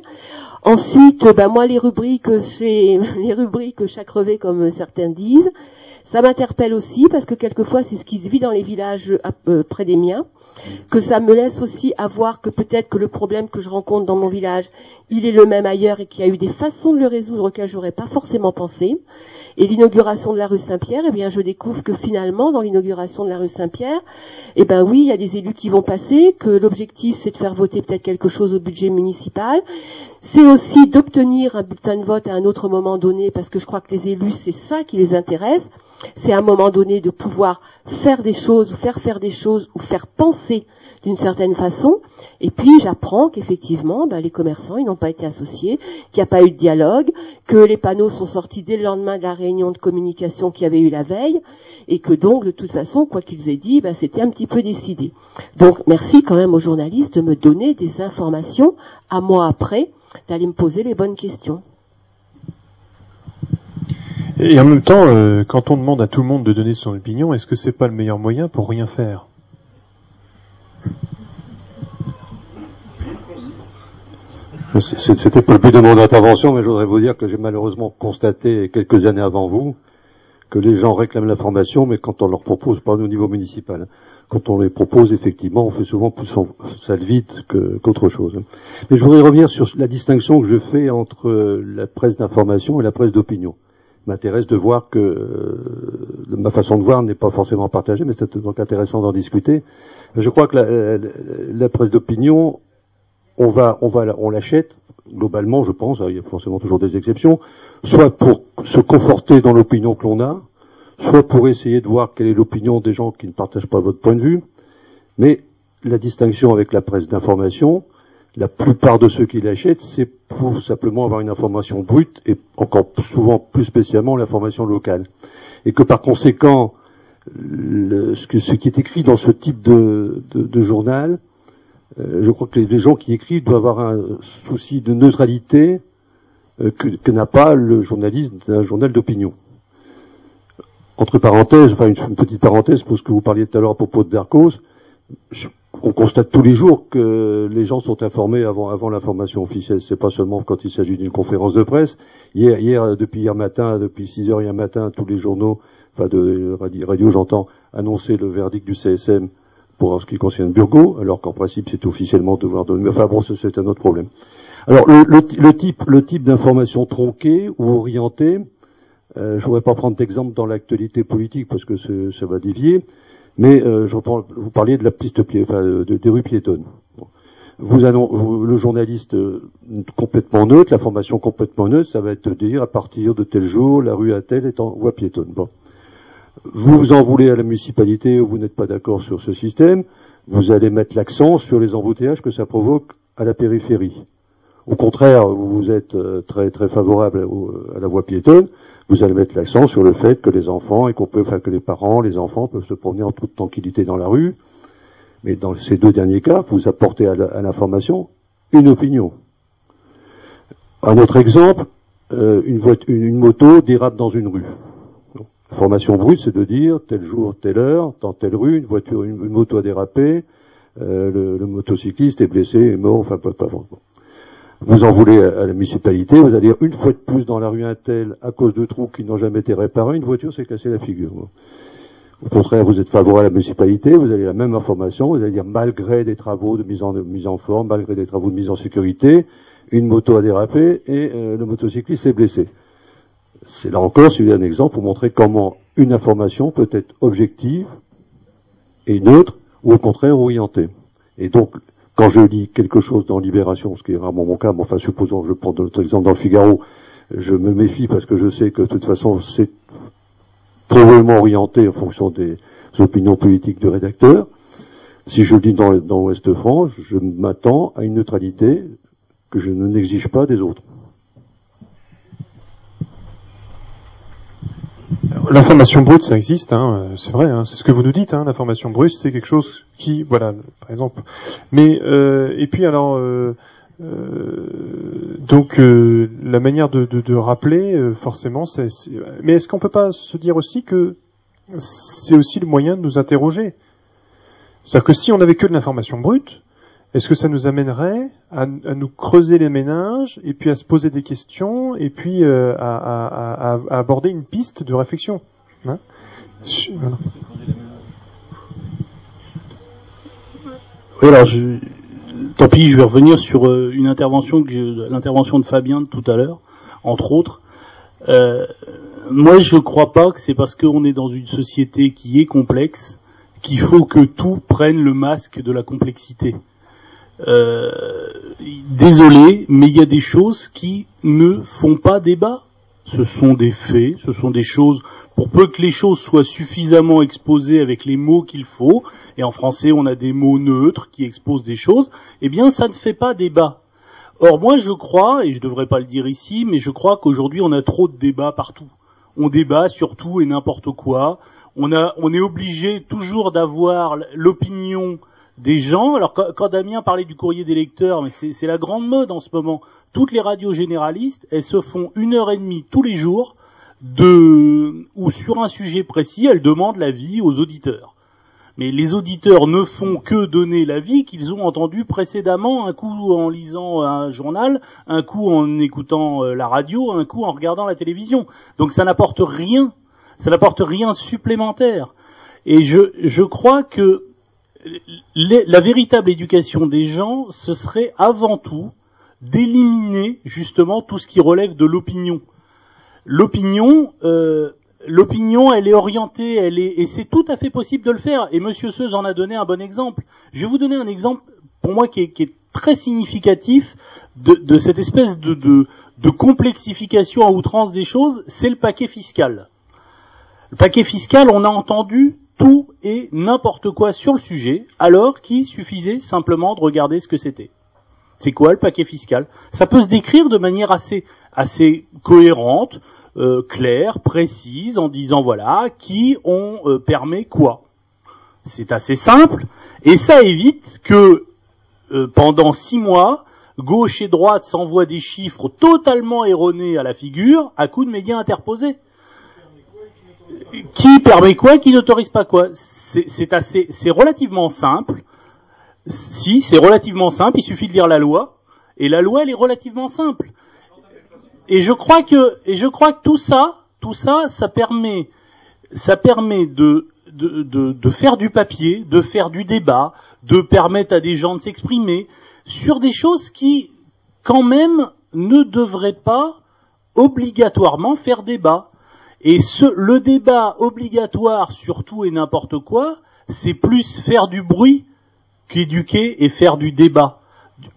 Ensuite, bah, moi, les rubriques, chez, les rubriques chaque revêt, comme certains disent, ça m'interpelle aussi parce que quelquefois, c'est ce qui se vit dans les villages euh, près des miens que ça me laisse aussi avoir que peut-être que le problème que je rencontre dans mon village, il est le même ailleurs et qu'il y a eu des façons de le résoudre auxquelles j'aurais pas forcément pensé. Et l'inauguration de la rue Saint-Pierre, eh bien, je découvre que finalement, dans l'inauguration de la rue Saint-Pierre, eh ben oui, il y a des élus qui vont passer, que l'objectif c'est de faire voter peut-être quelque chose au budget municipal. C'est aussi d'obtenir un bulletin de vote à un autre moment donné, parce que je crois que les élus, c'est ça qui les intéresse c'est à un moment donné de pouvoir faire des choses ou faire faire des choses ou faire penser d'une certaine façon. Et puis j'apprends qu'effectivement, ben, les commerçants, ils n'ont pas été associés, qu'il n'y a pas eu de dialogue, que les panneaux sont sortis dès le lendemain de la réunion de communication qu'il y avait eu la veille, et que donc, de toute façon, quoi qu'ils aient dit, ben, c'était un petit peu décidé. Donc merci quand même aux journalistes de me donner des informations à moi après, d'aller me poser les bonnes questions.
Et en même temps, euh, quand on demande à tout le monde de donner son opinion, est-ce que c'est pas le meilleur moyen pour rien faire?
C'était pas le but de mon intervention, mais je voudrais vous dire que j'ai malheureusement constaté quelques années avant vous que les gens réclament l'information, mais quand on leur propose, pas au niveau municipal, quand on les propose, effectivement, on fait souvent plus ça vite qu'autre chose. Mais je voudrais revenir sur la distinction que je fais entre la presse d'information et la presse d'opinion m'intéresse de voir que euh, ma façon de voir n'est pas forcément partagée, mais c'est donc intéressant d'en discuter. Je crois que la, la, presse d'opinion, on va, on va, on l'achète globalement, je pense. Il y a forcément toujours des exceptions, soit pour se conforter dans l'opinion que l'on a, soit pour essayer de voir quelle est l'opinion des gens qui ne partagent pas votre point de vue. Mais la distinction avec la presse d'information, la plupart de ceux qui l'achètent, c'est pour simplement avoir une information brute et encore souvent plus spécialement l'information locale. Et que par conséquent, ce, qui est écrit dans ce type de, journal, euh, je crois que les, gens qui écrivent doivent avoir un souci de neutralité euh, que, n'a pas le journaliste d'un journal d'opinion. Entre parenthèses, enfin une, petite parenthèse pour ce que vous parliez tout à l'heure à propos de Darcos, on constate tous les jours que les gens sont informés avant, avant l'information officielle. C'est pas seulement quand il s'agit d'une conférence de presse. Hier, hier, depuis hier matin, depuis 6 heures hier matin, tous les journaux, enfin de radio, j'entends, annoncer le verdict du CSM pour ce qui concerne Burgo, alors qu'en principe c'est officiellement devoir donner. Enfin bon, c'est un autre problème. Alors le, type, le type d'information tronquée ou orientée, euh, je voudrais pas prendre d'exemple dans l'actualité politique parce que ça va dévier. Mais euh, je reprends, vous parliez de la piste enfin, de, des rues piétonnes. Le journaliste euh, complètement neutre, la formation complètement neutre, ça va être dire à partir de tel jour, la rue à telle est en voie piétonne. Bon. Vous vous en voulez à la municipalité ou vous n'êtes pas d'accord sur ce système, vous allez mettre l'accent sur les embouteillages que ça provoque à la périphérie. Au contraire, vous êtes euh, très très favorable à la voie piétonne, vous allez mettre l'accent sur le fait que les enfants et qu'on peut, enfin que les parents, les enfants peuvent se promener en toute tranquillité dans la rue. Mais dans ces deux derniers cas, vous apportez à l'information une opinion. Un autre exemple, euh, une, une, moto dérape dans une rue. L'information brute, c'est de dire tel jour, telle heure, dans telle rue, une voiture, une, moto a dérapé, euh, le, le, motocycliste est blessé, est mort, enfin pas, pas, pas vous en voulez à la municipalité, vous allez dire une fois de plus dans la rue Intel, à cause de trous qui n'ont jamais été réparés, une voiture s'est cassée la figure. Au contraire, vous êtes favorable à la municipalité, vous avez la même information, vous allez dire malgré des travaux de mise en, mise en forme, malgré des travaux de mise en sécurité, une moto a dérapé et euh, le motocycliste s'est blessé. C'est là encore, c'est un exemple pour montrer comment une information peut être objective et neutre, ou au contraire orientée. Et donc, quand je lis quelque chose dans Libération, ce qui est rarement mon cas, mais enfin supposons que je prends notre exemple dans le Figaro, je me méfie parce que je sais que de toute façon c'est probablement orienté en fonction des opinions politiques du rédacteur. Si je lis dans, dans Ouest France, je m'attends à une neutralité que je ne n'exige pas des autres.
L'information brute, ça existe, hein, euh, c'est vrai, hein, c'est ce que vous nous dites. Hein, l'information brute, c'est quelque chose qui, voilà, par exemple. Mais euh, et puis alors, euh, euh, donc euh, la manière de, de, de rappeler, euh, forcément, c'est. Mais est-ce qu'on peut pas se dire aussi que c'est aussi le moyen de nous interroger? C'est-à-dire que si on avait que de l'information brute, est-ce que ça nous amènerait à, nous creuser les méninges et puis à se poser des questions et puis euh, à, aborder une piste de réflexion hein?
Oui, alors je, tant pis, je vais revenir sur euh, une intervention que l'intervention de Fabien de tout à l'heure, entre autres. Euh, moi, je crois pas que c'est parce qu'on est dans une société qui est complexe qu'il faut que tout prenne le masque de la complexité. Euh, désolé, mais il y a des choses qui ne font pas débat. Ce sont des faits, ce sont des choses, pour peu que les choses soient suffisamment exposées avec les mots qu'il faut, et en français on a des mots neutres qui exposent des choses, eh bien ça ne fait pas débat. Or moi je crois, et je devrais pas le dire ici, mais je crois qu'aujourd'hui on a trop de débats partout. On débat sur tout et n'importe quoi. On, a, on est obligé toujours d'avoir l'opinion des gens. Alors quand, Damien parlait du courrier des lecteurs, mais c'est c'est la grande mode en ce moment. Toutes les radios généralistes, elles se font une heure et demie tous les jours de ou sur un sujet précis, elles demandent l'avis aux auditeurs. Mais les auditeurs ne font que donner l'avis qu'ils ont entendu précédemment, un coup en lisant un journal, un coup en écoutant euh, la radio, un coup en regardant la télévision. Donc ça n'apporte rien, ça n'apporte rien supplémentaire. Et je, je crois que la véritable éducation des gens, ce serait avant tout d'éliminer justement tout ce qui relève de l'opinion. L'opinion, euh, l'opinion, elle est orientée, elle est, et c'est tout à fait possible de le faire. Et Monsieur Seuze en a donné un bon exemple. Je vais vous donner un exemple pour moi qui est, très significatif de, cette espèce de, de, de complexification à outrance des choses. C'est le paquet fiscal. Le paquet fiscal, on a entendu tout et n'importe quoi sur le sujet, alors qu'il suffisait simplement de regarder ce que c'était. C'est quoi le paquet fiscal? Ça peut se décrire de manière assez, cohérente, euh, claire, précise, en disant voilà qui on euh, permet quoi. C'est assez simple et ça évite que euh, pendant six mois, gauche et droite s'envoient des chiffres totalement erronés à la figure à coups de médias interposés. Qui permet quoi, qui n'autorise pas quoi? C'est assez, c'est relativement simple. Si, c'est relativement simple, il suffit de lire la loi, et la loi, elle est relativement simple. Et je crois que, et je crois que tout ça, tout ça, ça permet, ça permet de, de, de faire du papier, de faire du débat, de permettre à des gens de s'exprimer sur des choses qui, quand même, ne devraient pas obligatoirement faire débat. Et ce, le débat obligatoire sur tout et n'importe quoi, c'est plus faire du bruit qu'éduquer et faire du débat.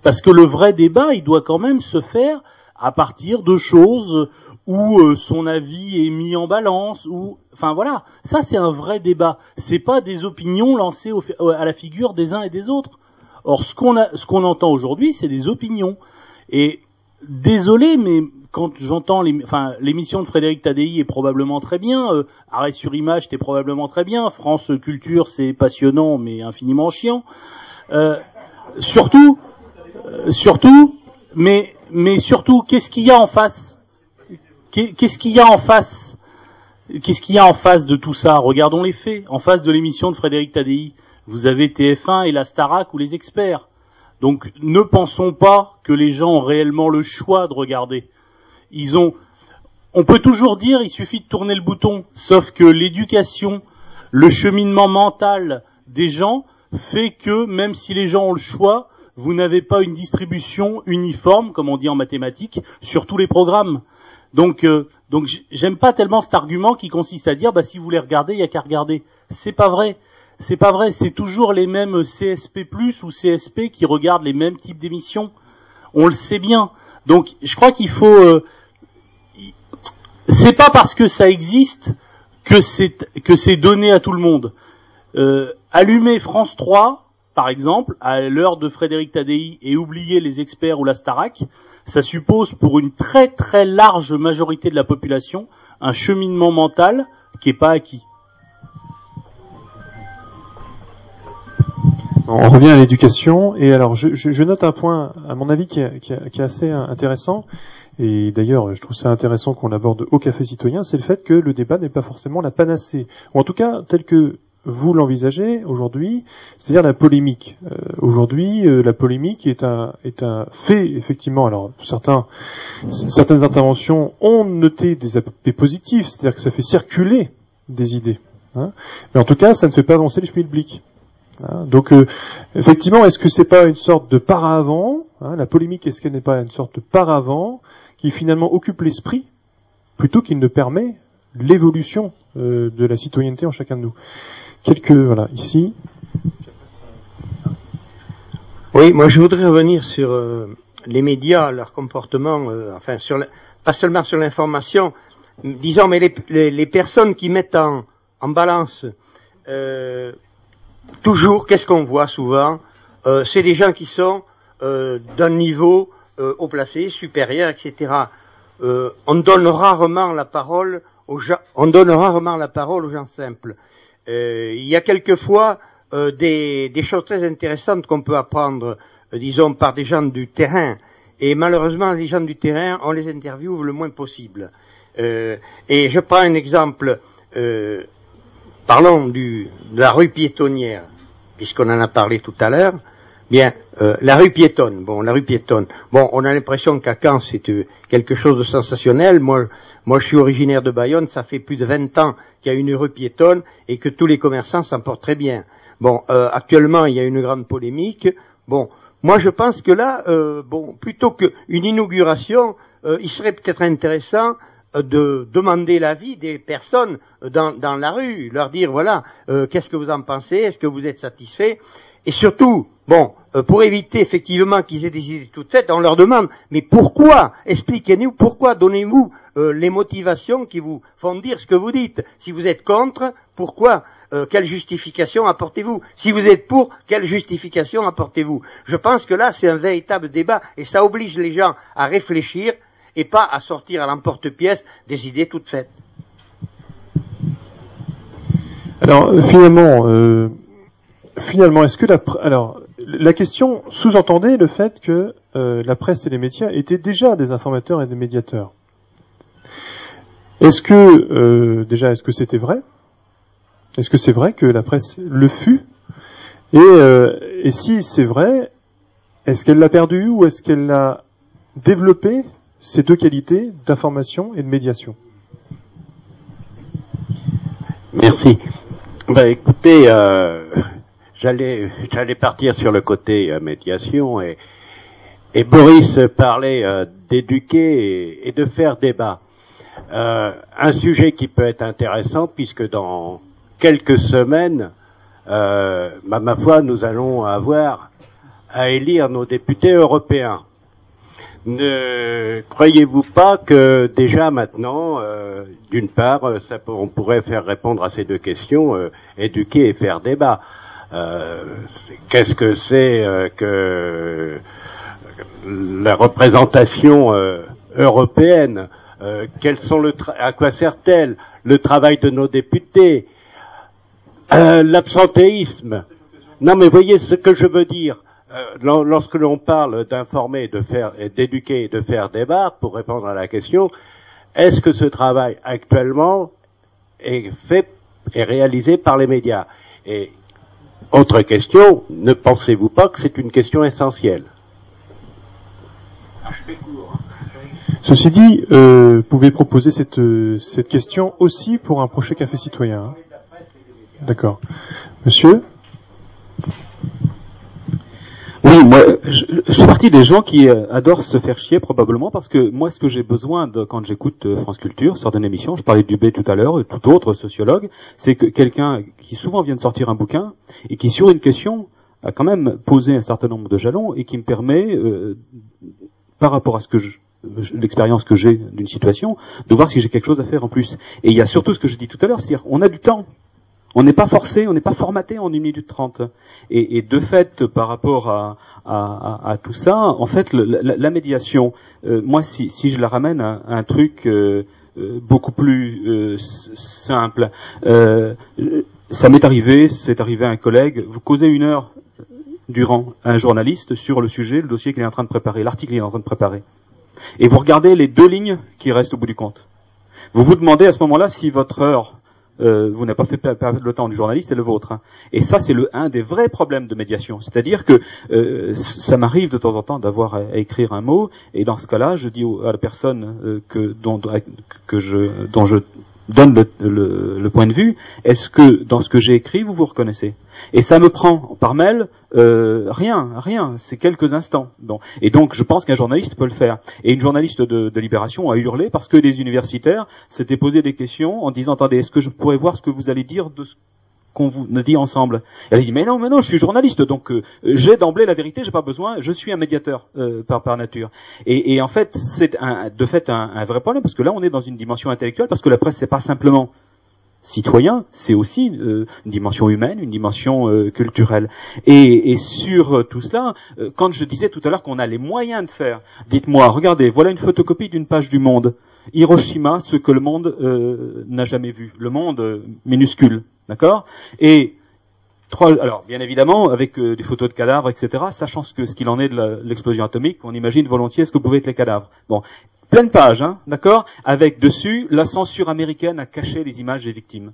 Parce que le vrai débat, il doit quand même se faire à partir de choses où euh, son avis est mis en balance, ou enfin voilà, ça c'est un vrai débat. C'est pas des opinions lancées fi- à la figure des uns et des autres. Or, ce qu'on ce qu'on entend aujourd'hui, c'est des opinions. Et désolé, mais quand j'entends l'émission de Frédéric Tadei est probablement très bien, euh, Arrêt sur image, c'était probablement très bien, France Culture, c'est passionnant mais infiniment chiant. Euh, surtout, euh, surtout, mais, surtout, qu'est-ce qu'il y a en face? Qu'est- Qu'est-ce qu'il y a en face? Qu'est-ce qu'il y a en face de tout ça? Regardons les faits. En face de l'émission de Frédéric Tadei, vous avez TF1 et la Starac ou les experts. Donc ne pensons pas que les gens ont réellement le choix de regarder. Ils ont on peut toujours dire il suffit de tourner le bouton, sauf que l'éducation, le cheminement mental des gens fait que même si les gens ont le choix, vous n'avez pas une distribution uniforme, comme on dit en mathématiques, sur tous les programmes. Donc, euh, donc j'aime pas tellement cet argument qui consiste à dire bah si vous voulez regarder, il y a qu'à regarder. C'est pas vrai. C'est pas vrai. C'est toujours les mêmes CSP+ ou CSP qui regardent les mêmes types d'émissions. On le sait bien. Donc, je crois qu'il faut. euh, c'est pas parce que ça existe que c'est que c'est donné à tout le monde. Euh, allumer France 3, par exemple, à l'heure de Frédéric Tadei et oublier les experts ou la Starac, ça suppose pour une très très large majorité de la population un cheminement mental qui est pas acquis.
On revient à l'éducation et alors je, note un point à mon avis qui est, assez intéressant et d'ailleurs je trouve ça intéressant qu'on l'aborde au café citoyen, c'est le fait que le débat n'est pas forcément la panacée ou en tout cas tel que vous l'envisagez aujourd'hui, c'est-à-dire la polémique. Euh, aujourd'hui, euh, la polémique est un est un fait effectivement. Alors certains certaines interventions ont noté des aspects positifs, c'est-à-dire que ça fait circuler des idées. hein. Mais en tout cas, ça ne fait pas avancer le schmilblick. Hein, donc euh, effectivement, est-ce que c'est pas une sorte de paravent hein, La polémique, est-ce qu'elle n'est pas une sorte de paravent qui finalement occupe l'esprit plutôt qu'il ne permet l'évolution euh, de la citoyenneté en chacun de nous? Quelques voilà ici.
Oui, moi je voudrais revenir sur euh, les médias, leur comportement, enfin sur pas seulement sur l'information, disons mais les, les- personnes qui mettent en, en balance toujours, qu'est-ce qu'on voit souvent Euh, C'est des gens qui sont euh, d'un niveau euh, haut placé, supérieur, etc. On donne rarement la parole aux gens, on donne rarement la parole aux gens simples. Il y a quelquefois des, des choses très intéressantes qu'on peut apprendre, disons, par des gens du terrain. Et malheureusement, les gens du terrain, on les interviewe le moins possible. Et je prends un exemple. Parlons du, de la rue piétonnière, puisqu'on en a parlé tout à l'heure. Bien, euh, la rue piétonne. Bon, la rue piétonne. Bon, on a l'impression qu'à Caen, c'est euh, quelque chose de sensationnel. Moi, moi, je suis originaire de Bayonne. Ça fait plus de 20 ans qu'il y a une rue piétonne et que tous les commerçants s'en portent très bien. Bon, euh, actuellement, il y a une grande polémique. Bon, moi, je pense que là, euh, bon, plutôt qu'une inauguration, euh, il serait peut-être intéressant de demander l'avis des personnes euh, dans, dans la rue, leur dire voilà, euh, qu'est-ce que vous en pensez, est-ce que vous êtes satisfait, et surtout, bon, euh, pour éviter effectivement qu'ils aient des idées toutes faites, on leur demande mais pourquoi? Expliquez-nous pourquoi, donnez-vous euh, les motivations qui vous font dire ce que vous dites. Si vous êtes contre, pourquoi Euh, Quelle justification apportez-vous? Si vous êtes pour, quelle justification apportez-vous? Je pense que là, c'est un véritable débat et ça oblige les gens à réfléchir et pas à sortir à l'emporte-pièce des idées toutes faites.
Alors euh, finalement, euh, finalement, est-ce que la alors la question sous-entendait le fait que euh, la presse et les médias étaient déjà des informateurs et des médiateurs. Est-ce que euh, déjà est-ce que c'était vrai? Est-ce que c'est vrai que la presse le fut? Et, euh, et si c'est vrai, est-ce qu'elle l'a perdu ou est-ce qu'elle a développé? Ces deux qualités d'information et de médiation
Merci. Ben, écoutez, euh, j'allais partir sur le côté euh, médiation et, et Boris parlait euh, d'éduquer et, de faire débat. Euh, un sujet qui peut être intéressant puisque dans quelques semaines, ma, ma foi, nous allons avoir à élire nos députés européens. Ne croyez-vous pas que déjà maintenant, euh, d'une part, euh, on pourrait faire répondre à ces deux questions, euh, éduquer et faire débat. Qu'est-ce que c'est que la représentation européenne Quels sont le à quoi sert-elle Le travail de nos députés L'absentéisme? Non, mais voyez ce que je veux dire. Euh, lor- lorsque l'on parle d'informer, de faire, d'éduquer, et de faire débat, pour répondre à la question, est-ce que ce travail actuellement est fait et réalisé par les médias? Et autre question, ne pensez-vous pas que c'est une question essentielle?
Ceci dit, euh, vous pouvez proposer cette, cette question aussi pour un prochain café citoyen. hein. D'accord. Monsieur?
Oui, moi, je, je fais partie des gens qui euh, adorent se faire chier probablement parce que moi, ce que j'ai besoin de, quand j'écoute euh, France Culture, sur d'une émission, je parlais du B tout à l'heure, et tout autre sociologue, c'est que quelqu'un qui souvent vient de sortir un bouquin et qui sur une question a quand même posé un certain nombre de jalons et qui me permet, euh, par rapport à ce que je- l'expérience que j'ai d'une situation, de voir si j'ai quelque chose à faire en plus. Et il y a surtout ce que je dis tout à l'heure, c'est-à-dire on a du temps. On n'est pas forcé, on n'est pas formaté en une minute trente. Et, de fait, par rapport à, tout ça, en fait, la, médiation, euh, moi, si, si je la ramène à, un truc euh, euh, beaucoup plus simple. Ça m'est arrivé, c'est arrivé à un collègue, vous causez une heure durant un journaliste sur le sujet, le dossier qu'il est en train de préparer, l'article qu'il est en train de préparer. Et vous regardez les deux lignes qui restent au bout du compte. Vous vous demandez à ce moment-là si votre heure, euh, vous n'avez pas fait per- perdre le temps du journaliste, c'est le vôtre. hein. Et ça, c'est le un des vrais problèmes de médiation. C'est-à-dire que euh, ça m'arrive de temps en temps d'avoir à, à écrire un mot, et dans ce cas-là, je dis à la personne euh, que, dont, que je, dont je donne le, le- point de vue, est-ce que dans ce que j'ai écrit, vous vous reconnaissez? Et ça me prend par mail euh, rien, rien, c'est quelques instants. Et donc, je pense qu'un journaliste peut le faire. Et une journaliste de, de Libération a hurlé parce que des universitaires s'étaient posé des questions en disant, attendez, est-ce que je pourrais voir ce que vous allez dire de ce qu'on vous dit ensemble. Elle dit mais non mais non je suis journaliste donc euh, j'ai d'emblée la vérité j'ai pas besoin je suis un médiateur euh, par nature et, et en fait c'est de fait un, un vrai problème parce que là on est dans une dimension intellectuelle parce que la presse c'est pas simplement citoyen, c'est aussi euh, une dimension humaine, une dimension euh, culturelle. Et, sur euh, tout cela, quand je disais tout à l'heure qu'on a les moyens de faire, dites-moi, regardez, voilà une photocopie d'une page du Monde. Hiroshima, ce que le monde n'a jamais vu, le monde minuscule, d'accord? Et alors bien évidemment avec des photos de cadavres, etc. Sachant ce qu'il en est de l'explosion atomique, on imagine volontiers ce que pouvaient être les cadavres. Bon, pleine page, hein, d'accord Avec dessus, la censure américaine a caché les images des victimes.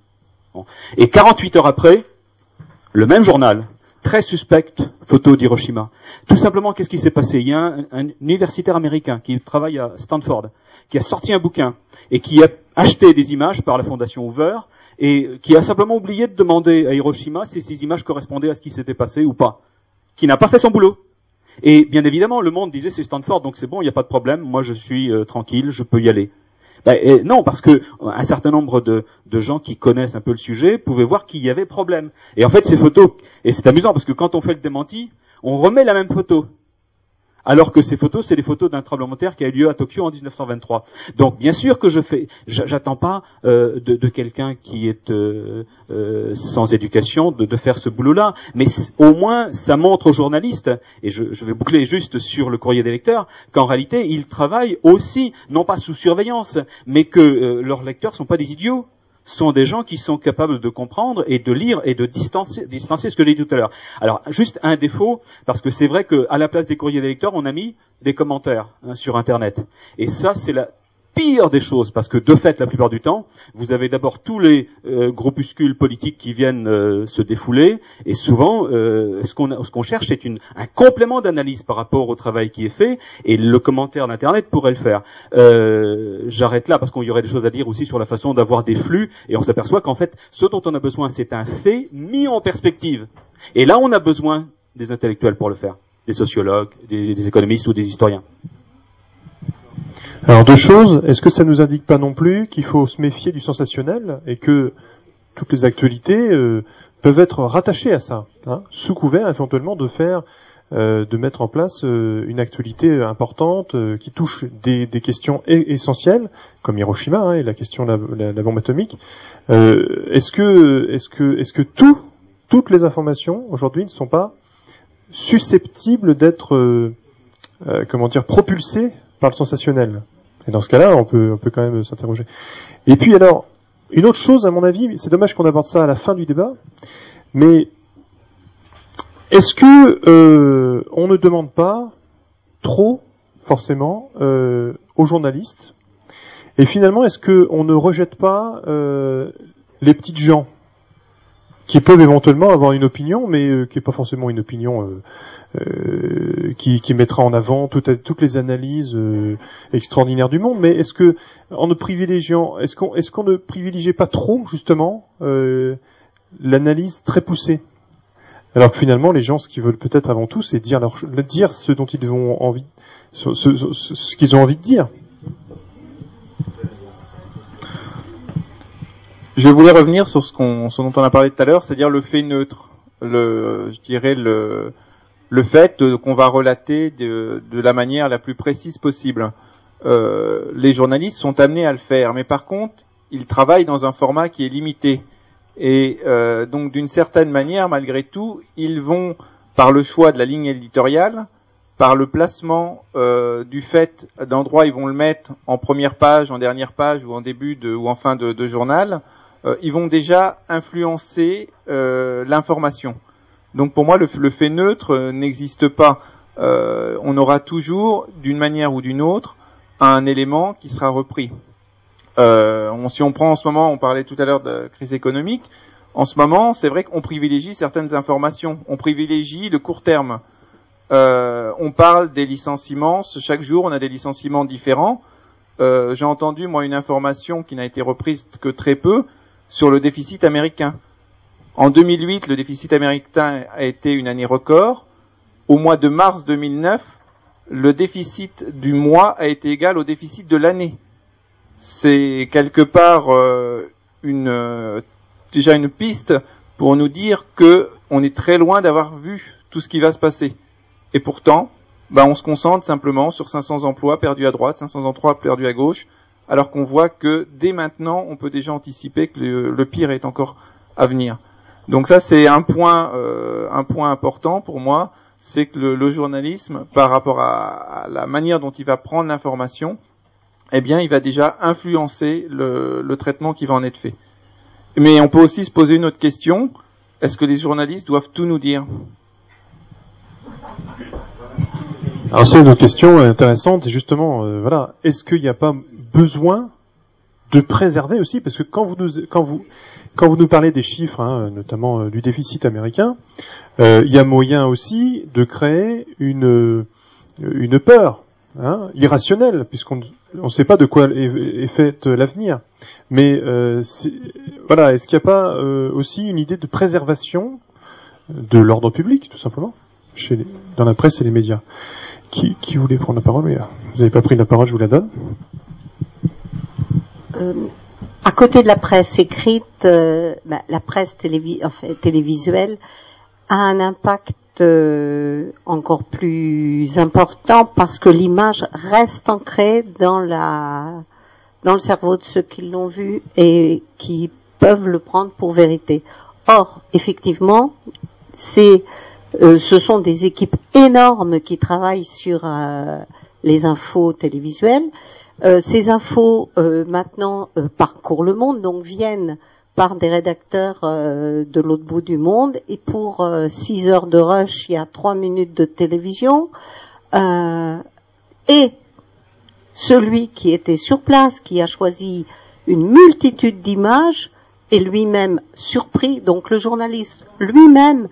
Bon. Et 48 heures après, le même journal, très suspecte, photo d'Hiroshima. Tout simplement, qu'est-ce qui s'est passé? Il y a un, un universitaire américain qui travaille à Stanford, qui a sorti un bouquin et qui a acheté des images par la fondation Hoover et qui a simplement oublié de demander à Hiroshima si ces images correspondaient à ce qui s'était passé ou pas. Qui n'a pas fait son boulot. Et bien évidemment, le monde disait c'est Stanford, donc c'est bon, il n'y a pas de problème, moi je suis euh, tranquille, je peux y aller. Ben, non, parce que un certain nombre de, de gens qui connaissent un peu le sujet pouvaient voir qu'il y avait problème. Et en fait, ces photos, et c'est amusant parce que quand on fait le démenti, on remet la même photo. Alors que ces photos, c'est des photos d'un tremblement de terre qui a eu lieu à Tokyo en 1923. Donc, bien sûr que je fais, j'a- j'attends pas euh, de, quelqu'un qui est euh, euh, sans éducation de, faire ce boulot-là, mais au moins ça montre aux journalistes, et je, vais boucler juste sur le courrier des lecteurs, qu'en réalité ils travaillent aussi, non pas sous surveillance, mais que leurs lecteurs sont pas des idiots sont des gens qui sont capables de comprendre et de lire et de distancier ce que j'ai dit tout à l'heure. Alors, juste un défaut, parce que c'est vrai qu'à la place des courriers des lecteurs, on a mis des commentaires hein, sur Internet. Et ça, c'est la pire des choses, parce que de fait, la plupart du temps, vous avez d'abord tous les euh, groupuscules politiques qui viennent euh, se défouler, et souvent, euh, ce qu'on cherche, c'est un complément d'analyse par rapport au travail qui est fait, et le commentaire d'Internet pourrait le faire. Euh, J'arrête là, parce qu'il y aurait des choses à dire aussi sur la façon d'avoir des flux, et on s'aperçoit qu'en fait, ce dont on a besoin, c'est un fait mis en perspective. Et là, on a besoin des intellectuels pour le faire, des sociologues, des économistes ou des historiens.
Alors deux choses, est-ce que ça nous indique pas non plus qu'il faut se méfier du sensationnel et que toutes les actualités euh, peuvent être rattachées à ça, hein, sous couvert éventuellement de faire, euh, de mettre en place euh, une actualité importante euh, qui touche des, des questions e- essentielles comme Hiroshima hein, et la question de la, bombe atomique. Euh, est-ce que, est-ce que, est-ce que tout, toutes les informations aujourd'hui ne sont pas susceptibles d'être, comment dire, propulsées par le sensationnel. Et dans ce cas-là, on peut, on peut quand même s'interroger. Et puis alors, une autre chose, à mon avis, c'est dommage qu'on aborde ça à la fin du débat, mais est-ce que euh, on ne demande pas trop, forcément, euh, aux journalistes Et finalement, est-ce qu'on ne rejette pas euh, les petites gens qui peuvent éventuellement avoir une opinion, mais euh, qui n'est pas forcément une opinion euh, qui, qui mettra en avant toutes, les analyses euh, extraordinaires du monde. Mais est-ce que, en ne privilégiant, est-ce qu'on est-ce qu'on ne privilégiait pas trop justement euh, l'analyse très poussée? Alors que finalement, les gens, ce qu'ils veulent peut-être avant tout, c'est dire, leur, dire ce dont ils ont envie, ce, ce- ce- qu'ils ont envie de dire.
Je voulais revenir sur ce, qu'on, dont on a parlé tout à l'heure, c'est-à-dire le fait neutre, le, je dirais le, le fait qu'on va relater de, la manière la plus précise possible. Euh, les journalistes sont amenés à le faire, mais par contre, ils travaillent dans un format qui est limité. Et euh, donc, d'une certaine manière, malgré tout, ils vont, par le choix de la ligne éditoriale, par le placement euh, du fait d'endroits ils vont le mettre en première page, en dernière page ou en début ou en fin de, journal, ils vont déjà influencer l'information. Donc pour moi, le, fait neutre euh, n'existe pas. Euh, on aura toujours, d'une manière ou d'une autre, un élément qui sera repris. Euh, si on prend en ce moment, on parlait tout à l'heure de crise économique, en ce moment, c'est vrai qu'on privilégie certaines informations. On privilégie le court terme. On parle des licenciements. Chaque jour, on a des licenciements différents. J'ai entendu, moi, une information qui n'a été reprise que très peu sur le déficit américain. En 2008, le déficit américain a été une année record. Au mois de mars 2009, le déficit du mois a été égal au déficit de l'année. C'est quelque part euh, une euh, déjà une piste pour nous dire que on est très loin d'avoir vu tout ce qui va se passer. Et pourtant, bah, on se concentre simplement sur 500 emplois perdus à droite, 500 emplois perdus à gauche, alors qu'on voit que dès maintenant, on peut déjà anticiper que le, le pire est encore à venir. Donc ça, c'est un point, euh, un point important pour moi, c'est que le, le journalisme, par rapport à, à la manière dont il va prendre l'information, eh bien, il va déjà influencer le, le traitement qui va en être fait. Mais on peut aussi se poser une autre question. Est-ce que les journalistes doivent tout nous dire?
Alors c'est une question intéressante, justement, euh, voilà, est-ce qu'il n'y a pas besoin de préserver aussi, parce que quand vous nous, quand vous, quand vous nous parlez des chiffres, hein, notamment euh, du déficit américain, euh, il y a moyen aussi de créer une, euh, une peur hein, irrationnelle, puisqu'on ne sait pas de quoi est, fait l'avenir. Mais euh, voilà, est-ce qu'il n'y a pas aussi une idée de préservation de l'ordre public, tout simplement, chez les- dans la presse et les médias? Qui, qui voulait prendre la parole? Vous n'avez pas pris la parole, je vous la donne.
Euh, à côté de la presse écrite, euh, bah, la presse télévisuelle a un impact euh, encore plus important parce que l'image reste ancrée dans la dans le cerveau de ceux qui l'ont vu et qui peuvent le prendre pour vérité. Or, effectivement, ce sont des équipes énormes qui travaillent sur les infos télévisuelles. Euh, ces infos euh, maintenant euh, parcourent le monde, donc viennent par des rédacteurs euh, de l'autre bout du monde. Et pour 6 heures de rush, il y a 3 minutes de télévision. Euh, et celui qui était sur place, qui a choisi une multitude d'images, est lui-même surpris. Donc le journaliste lui-même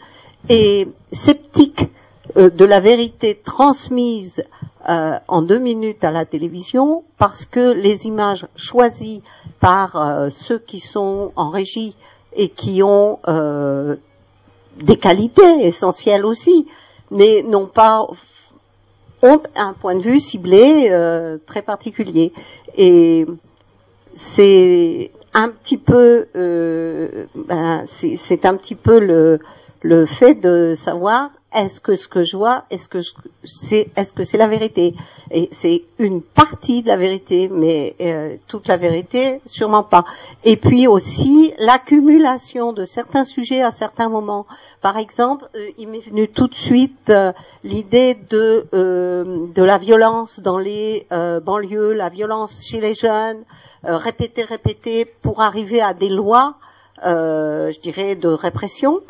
est sceptique euh, de la vérité transmise euh, en deux minutes à la télévision parce que les images choisies par euh, ceux qui sont en régie et qui ont des qualités essentielles aussi, mais n'ont pas ont un point de vue ciblé très particulier. Et c'est un petit peu ben, c'est un petit peu le le fait de savoir est-ce que ce que je vois, est-ce que c'est est-ce que c'est la vérité? Et c'est une partie de la vérité, mais euh, toute la vérité, sûrement pas. Et puis aussi l'accumulation de certains sujets à certains moments. Par exemple, euh, il m'est venu tout de suite euh, l'idée de de la violence dans les banlieues, la violence chez les jeunes, répéter, répéter pour arriver à des lois, je dirais, de répression.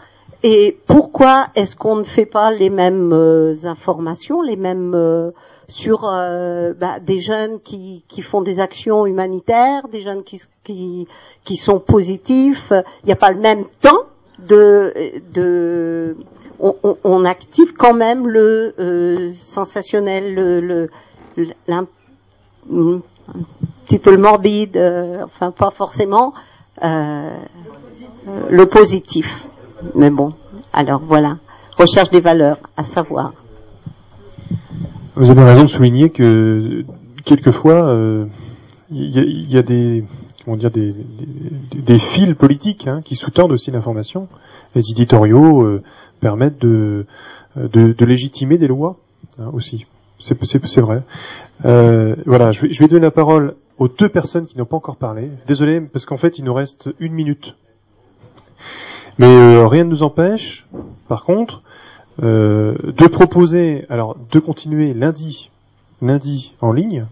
Et pourquoi est-ce qu'on ne fait pas les mêmes euh, informations, les mêmes euh, sur euh, bah, des jeunes qui, qui font des actions humanitaires, des jeunes qui, qui, qui sont positifs? Il n'y a pas le même temps de, de on, on- active quand même le euh, sensationnel, le, le, un petit peu le morbide, euh, enfin pas forcément euh, le positif. Mais bon, alors voilà, recherche des valeurs, à savoir.
Vous avez raison de souligner que euh, quelquefois euh, il y, a, il y a des comment dire des, fils politiques hein, qui sous-tendent aussi l'information. Les éditoriaux euh, permettent de, légitimer des lois hein, aussi. C'est vrai. Euh, voilà, je vais donner la parole aux deux personnes qui n'ont pas encore parlé. Désolé, parce qu'en fait, il nous reste une minute. Mais euh, rien ne nous empêche, par contre, euh, de proposer, alors de continuer lundi, lundi en ligne,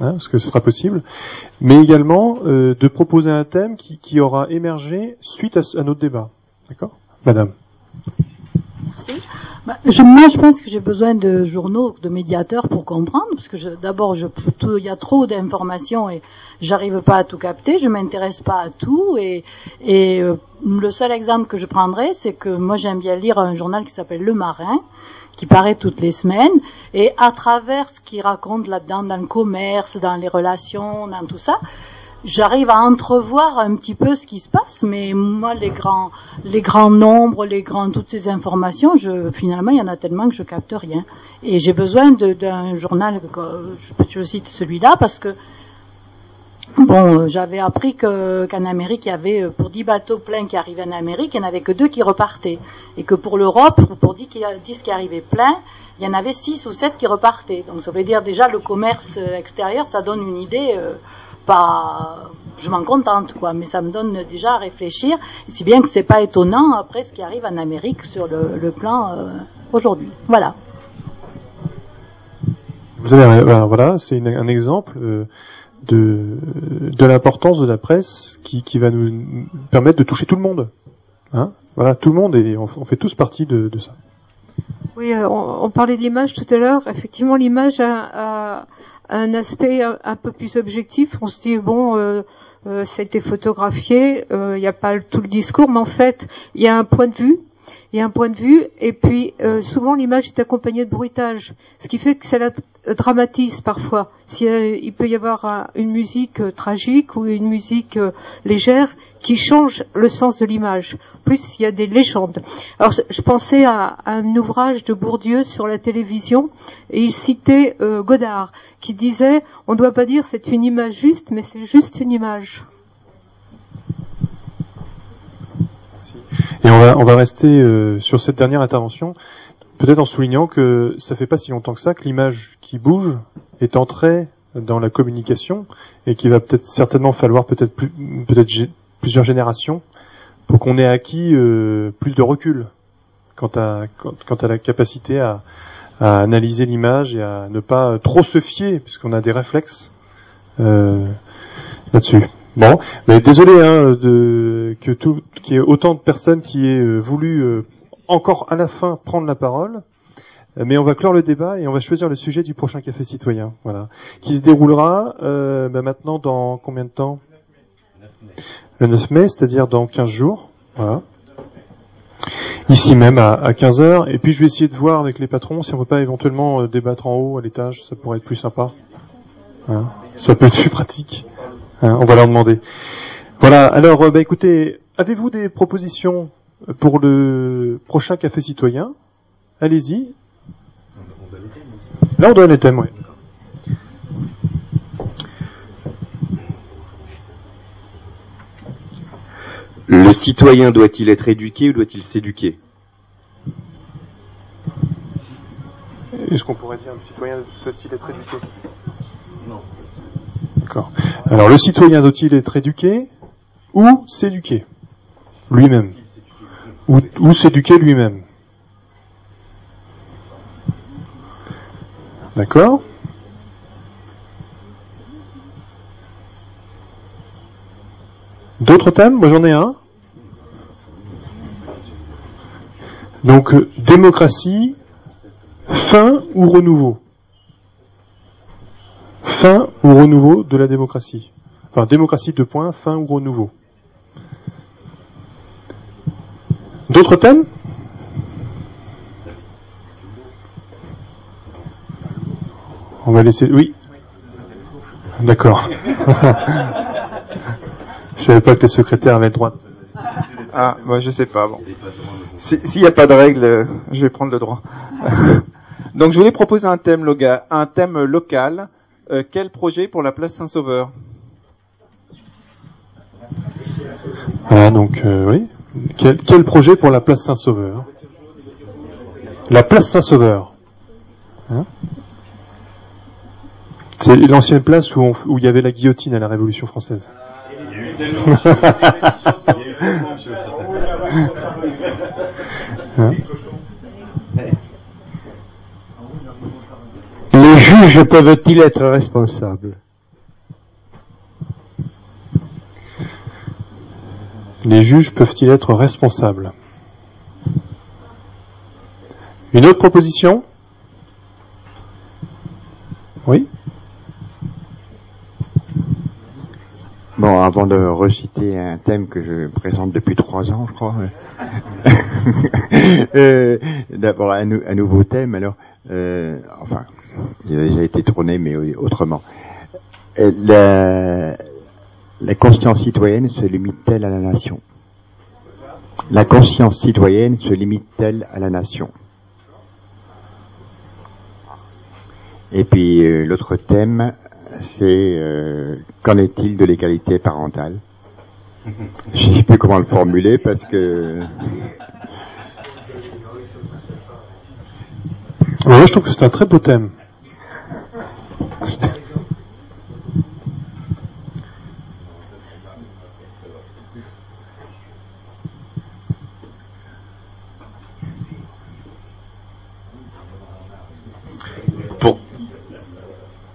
hein, parce que ce sera possible, mais également euh, de proposer un thème qui, aura émergé suite à notre débat. D'accord? Madame.
Bah, je, moi, je pense que j'ai besoin de journaux, de médiateurs pour comprendre, parce que d'abord, il y a trop d'informations et j'arrive pas à tout capter, je m'intéresse pas à tout, et, et euh, le seul exemple que je prendrais, c'est que moi, j'aime bien lire un journal qui s'appelle Le Marin, qui paraît toutes les semaines, et à travers ce qu'il raconte là-dedans, dans le commerce, dans les relations, dans tout ça, j'arrive à entrevoir un petit peu ce qui se passe, mais moi, les grands, les grands nombres, les grands, toutes ces informations, je, finalement, il y en a tellement que je capte rien. Et j'ai besoin d'un journal, je, cite celui-là, parce que, bon, j'avais appris que, qu'en Amérique, il y avait, pour 10 bateaux pleins qui arrivaient en Amérique, il n'y en avait que deux qui repartaient. Et que pour l'Europe, pour 10 qui, 10 qui arrivaient pleins, il y en avait 6 ou 7 qui repartaient. Donc ça veut dire déjà le commerce euh, extérieur, ça donne une idée, euh, pas, je m'en contente quoi, mais ça me donne déjà à réfléchir. Si bien que c'est pas étonnant après ce qui arrive en Amérique sur le, le plan euh, aujourd'hui. Voilà.
Vous avez voilà, c'est un exemple euh, de, de l'importance de la presse qui, qui va nous permettre de toucher tout le monde. Hein voilà, tout le monde et on, on fait tous partie de, de ça.
Oui, euh, on, on parlait de l'image tout à l'heure. Effectivement, l'image a, a un aspect un, peu plus objectif. On se dit bon, euh, euh, été photographié, euh, il n'y a pas tout le discours, mais en fait, il y a un point de vue. Il y a un point de vue, et puis euh, souvent l'image est accompagnée de bruitage, ce qui fait que ça la dramatise parfois. Euh, il peut y avoir un- une musique euh, tragique ou une musique légère qui change le sens de l'image. Plus il y a des légendes. Alors je, pensais à, à un ouvrage de Bourdieu sur la télévision et il citait Godard qui disait on ne doit pas dire c'est une image juste, mais c'est juste une image.
Et on va, on va rester euh, sur cette dernière intervention, peut-être en soulignant que ça fait pas si longtemps que ça que l'image qui bouge est entrée dans la communication et qu'il va peut-être certainement falloir peut-être gé- plusieurs générations pour qu'on ait acquis euh, plus de recul quant à, la capacité à, à analyser l'image et à ne pas trop se fier puisqu'on a des réflexes euh, là-dessus. Bon, mais désolé hein, de, que tout, qu'il y ait autant de personnes qui aient euh, voulu euh, encore à la fin prendre la parole. Euh, Mais on va clore le débat et on va choisir le sujet du prochain café citoyen, voilà, qui se déroulera euh, bah, maintenant dans combien de temps? Le 9 mai, c'est-à-dire dans 15 jours, voilà. Ici même à, à 15 heures. Et puis je vais essayer de voir avec les patrons si on peut pas éventuellement euh, débattre en haut à l'étage, ça pourrait être plus sympa. Voilà. Ça peut être plus pratique. Hein, on va leur demander. Voilà. Alors, euh, bah, écoutez, avez-vous des propositions pour le prochain café citoyen? Allez-y. Là, on donne les thèmes, oui.
Le citoyen doit-il être éduqué ou doit-il s'éduquer?
Est-ce qu'on pourrait dire le citoyen doit-il être éduqué? Alors, le citoyen doit-il être éduqué ou s'éduquer lui-même ou, ou s'éduquer lui-même D'accord. D'autres thèmes? Moi j'en ai un. Donc euh, démocratie, fin ou renouveau? Fin ou renouveau de la démocratie Enfin démocratie de points, fin ou renouveau D'autres thèmes? On va laisser. Oui? D'accord. Je savais pas que les secrétaires avaient le droit.
Ah, moi je sais pas. Bon. Si- S'il n'y a pas de règle, euh, je vais prendre le droit. Donc je voulais proposer un thème, un thème local. Euh, quel projet pour la place Saint-Sauveur
Voilà, donc euh, oui. Quel, quel projet pour la place Saint-Sauveur La place Saint-Sauveur. Hein C'est l'ancienne place où, on- où il y avait la guillotine à la Révolution française. Hein
juges peuvent-ils être responsables?
Les juges peuvent-ils être responsables? Une autre proposition? Oui?
Bon, avant de reciter un thème que je présente depuis trois ans, je crois. euh, D'abord, un, nou- un nouveau thème, alors, euh, enfin, il a déjà été tourné, mais autrement. Euh, La, conscience citoyenne se limite-t-elle à la nation? La conscience citoyenne se limite-t-elle à la nation? Et puis euh, l'autre thème, c'est euh, qu'en est-il de l'égalité parentale? Je ne sais plus comment le formuler parce que
Je trouve que c'est un très beau thème.
Pour-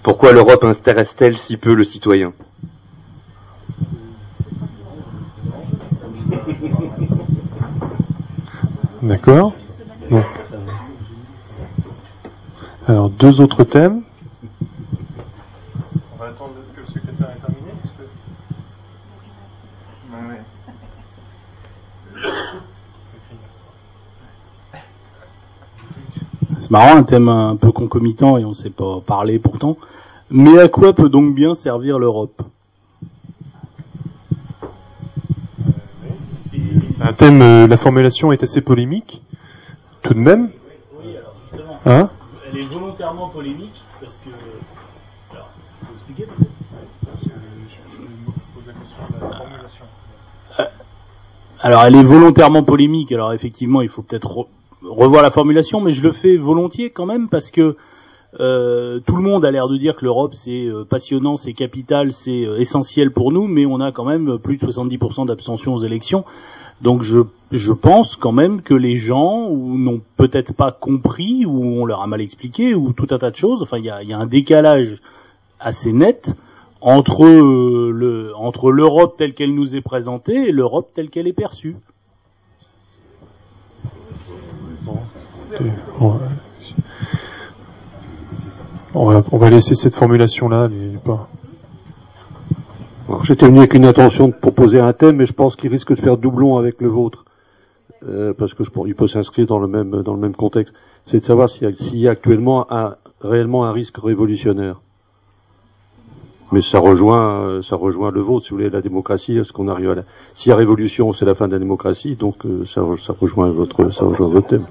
Pourquoi l'Europe intéresse-t-elle si peu le citoyen?
D'accord Bon. Alors, deux autres thèmes. On va attendre que le secrétaire ait terminé.
C'est marrant, un thème un peu concomitant et on ne sait pas parler pourtant. Mais à quoi peut donc bien servir l'Europe?
C'est un thème, euh, la formulation est assez polémique, tout de même. Hein?
Elle est volontairement polémique parce que. Alors, je peux expliquer peut-être? Alors, elle est volontairement polémique. Alors, effectivement, il faut peut-être re- revoir la formulation, mais je le fais volontiers quand même parce que euh, tout le monde a l'air de dire que l'Europe c'est euh, passionnant, c'est capital, c'est euh, essentiel pour nous, mais on a quand même plus de 70% d'abstention aux élections. Donc je, je pense quand même que les gens n'ont peut-être pas compris ou on leur a mal expliqué ou tout un tas de choses. Enfin, il y a, y a un décalage assez net entre euh, le entre l'Europe telle qu'elle nous est présentée et l'Europe telle qu'elle est perçue.
On va- on va, laisser cette est pas-
Alors, J'étais venu avec une intention de proposer un thème, mais je pense qu'il risque de faire doublon avec le vôtre, Euh, parce que je il peut s'inscrire dans le même dans le même contexte. C'est de savoir s'il y, a- s'il y a actuellement un, réellement un risque révolutionnaire. Mais ça rejoint euh, ça rejoint le vôtre, si vous voulez, la démocratie. Est-ce qu'on arrive à la s'il y a révolution, c'est la fin de la démocratie, donc euh, ça, re- ça rejoint votre ça rejoint votre thème.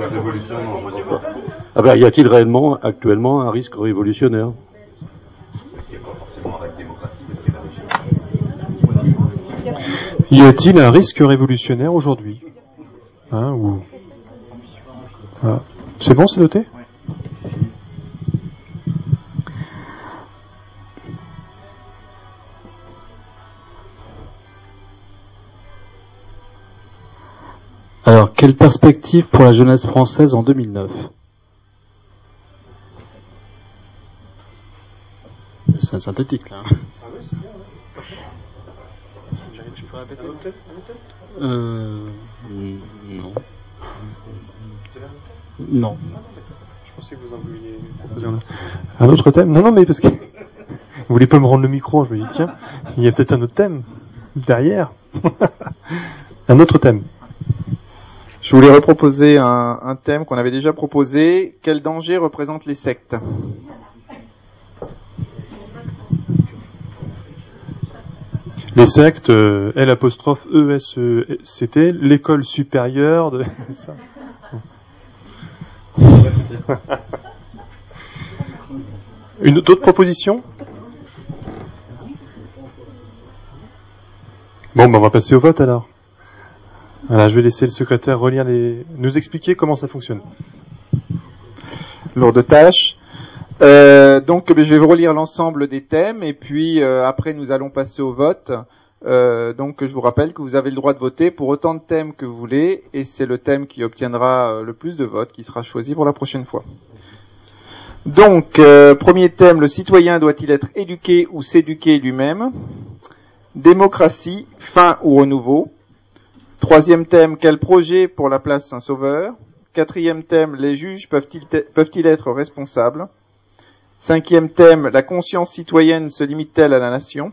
La révolution, non, je vois pas.
Ah ben, y a-t-il réellement actuellement un risque révolutionnaire?
Y a-t-il un risque révolutionnaire aujourd'hui Hein. Ah. C'est bon, c'est noté
Alors, quelle perspective pour la jeunesse française en 2009 C'est synthétique là.
Le
Euh, non. Non.
Je pensais que vous en vouliez. Un autre thème Non, non, mais parce que vous voulez pas me rendre le micro. Je me dis tiens, il y a peut-être un autre thème derrière. un autre thème.
Je voulais reproposer un, un thème qu'on avait déjà proposé. Quel danger représentent les sectes?
Les sectes, euh, L E E C T, l'école supérieure de. Une autre proposition? Bon, ben on va passer au vote alors. Voilà, je vais laisser le secrétaire relire les, nous expliquer comment ça fonctionne.
Lourde tâche. Euh, donc je vais vous relire l'ensemble des thèmes et puis euh, après nous allons passer au vote. Euh, donc je vous rappelle que vous avez le droit de voter pour autant de thèmes que vous voulez et c'est le thème qui obtiendra euh, le plus de votes qui sera choisi pour la prochaine fois. Donc, euh, premier thème, le citoyen doit-il être éduqué ou s'éduquer lui-même? Démocratie, fin ou renouveau? Troisième thème, quel projet pour la place Saint-Sauveur? Quatrième thème, les juges peuvent-ils être responsables? Cinquième thème, la conscience citoyenne se limite-t-elle à la nation?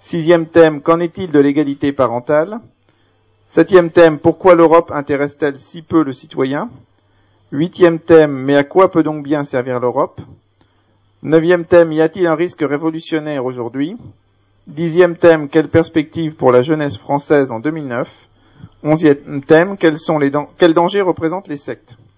Sixième thème, qu'en est-il de l'égalité parentale? Septième thème, pourquoi l'Europe intéresse-t-elle si peu le citoyen? Huitième thème, mais à quoi peut donc bien servir l'Europe? Neuvième thème, y a-t-il un risque révolutionnaire aujourd'hui? Dixième thème, quelle perspective pour la jeunesse française en 2009 Onzième thème, quels, sont les quels dangers représentent les sectes?